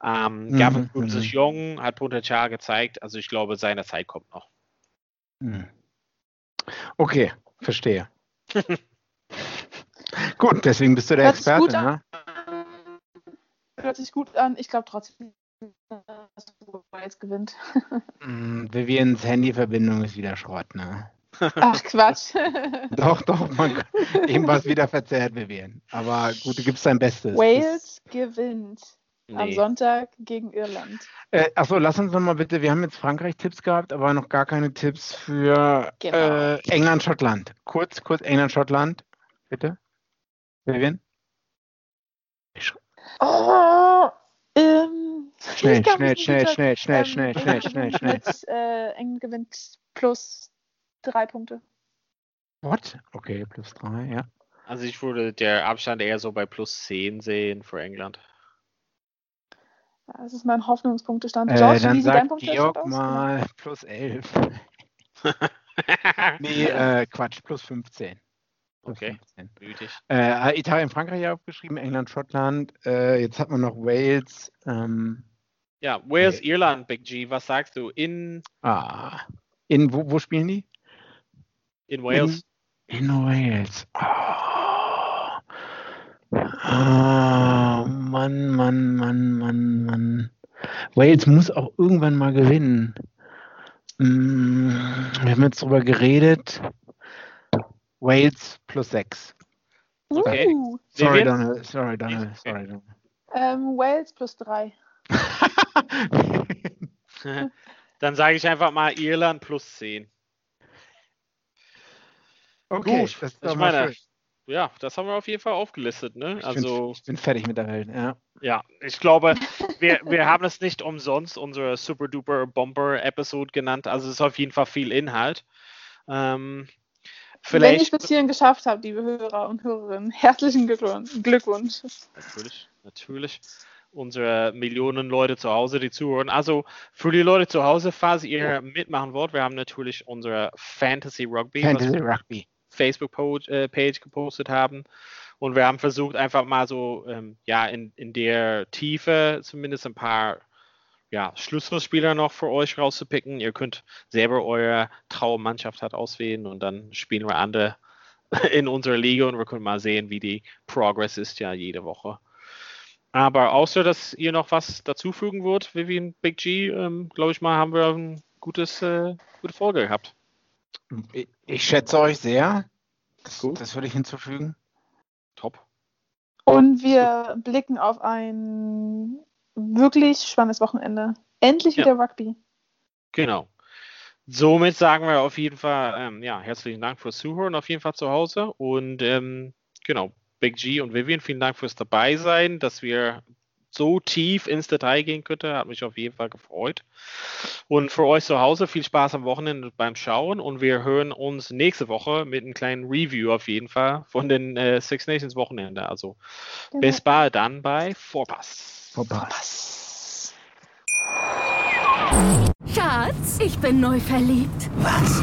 Ähm, mhm, Gavin Cruz mhm. ist jung, hat Potenzial gezeigt. Also ich glaube, seine Zeit kommt noch. Mhm. Okay, verstehe. gut, deswegen bist du der Hört Experte. Ne? Hört sich gut an. Ich glaube trotzdem, dass jetzt gewinnt. mm, Vivians Handyverbindung ist wieder Schrott, ne? Ach Quatsch. doch, doch, man kann, irgendwas wieder verzerrt, Vivian. Aber gut, du gibst dein Bestes. Wales das, gewinnt Nee. Am Sonntag gegen Irland. Äh, achso, lass uns nochmal bitte, wir haben jetzt Frankreich-Tipps gehabt, aber noch gar keine Tipps für genau. äh, England, Schottland. Kurz, kurz England, Schottland, bitte. Vivian? Oh, ähm, schnell, schnell, schnell, schnell, schnell, schnell, ähm, schnell, schnell, schnell, schnell. Äh, England gewinnt plus drei Punkte. What? Okay, plus drei, ja. Also ich würde der Abstand eher so bei plus zehn sehen für England. Das ist mein Hoffnungspunktestand. Äh, George, dann sagt Georg mal plus 11. nee, äh, Quatsch, plus 15. Okay, Äh, Italien, Frankreich aufgeschrieben, England, Schottland. Äh, jetzt hat man noch Wales. Ähm, ja, Wales, nee. Irland, Big G. Was sagst du? In. Ah. In wo, wo spielen die? In Wales. In, in Wales. Oh. oh. Mann, Mann, Mann, Mann, Mann. Wales muss auch irgendwann mal gewinnen. Mm, wir haben jetzt drüber geredet. Wales plus 6. Okay. Uh. Sorry, Donald. Sorry, Donald. Sorry, Donald. Ähm, Wales plus 3. Dann sage ich einfach mal Irland plus 10. Okay, Gut, das ich meine, ja, das haben wir auf jeden Fall aufgelistet. Ne? Ich, also, bin, ich bin fertig mit der Welt, ja. Ja, ich glaube, wir, wir haben es nicht umsonst unsere Super Duper Bomber Episode genannt. Also es ist auf jeden Fall viel Inhalt. Ähm, Vielleicht, Wenn ich es bis hierhin geschafft habe, liebe Hörer und Hörerinnen, herzlichen Glückwunsch. Natürlich, natürlich. Unsere Millionen Leute zu Hause, die zuhören. Also für die Leute zu Hause, falls ihr mitmachen wollt, wir haben natürlich unsere Fantasy Rugby, Fantasy Rugby. Facebook-Page äh, gepostet haben. Und wir haben versucht, einfach mal so, ähm, ja, in, in der Tiefe zumindest ein paar ja, Schlüsselspieler noch für euch rauszupicken. Ihr könnt selber eure Traummannschaft halt auswählen und dann spielen wir andere in unserer Liga und wir können mal sehen, wie die Progress ist ja jede Woche. Aber außer, dass ihr noch was dazufügen wollt, Vivian Big G, ähm, glaube ich mal, haben wir ein gutes, äh, gute Folge gehabt. Ich, schätze euch sehr. Gut. Das würde ich hinzufügen. Top. Und wir blicken auf ein wirklich spannendes Wochenende. Endlich wieder ja. Rugby. Genau. Somit sagen wir auf jeden Fall, ähm, ja, herzlichen Dank fürs Zuhören, auf jeden Fall zu Hause. Und ähm, genau, Big G und Vivian, vielen Dank fürs Dabeisein, dass wir so tief ins Detail gehen könnte. Hat mich auf jeden Fall gefreut. Und für euch zu Hause viel Spaß am Wochenende beim Schauen. Und wir hören uns nächste Woche mit einem kleinen Review auf jeden Fall von den äh, Six Nations Wochenende. Also genau. bis bald dann bei Vorpass. Vorpass. Schatz, ich bin neu verliebt. Was?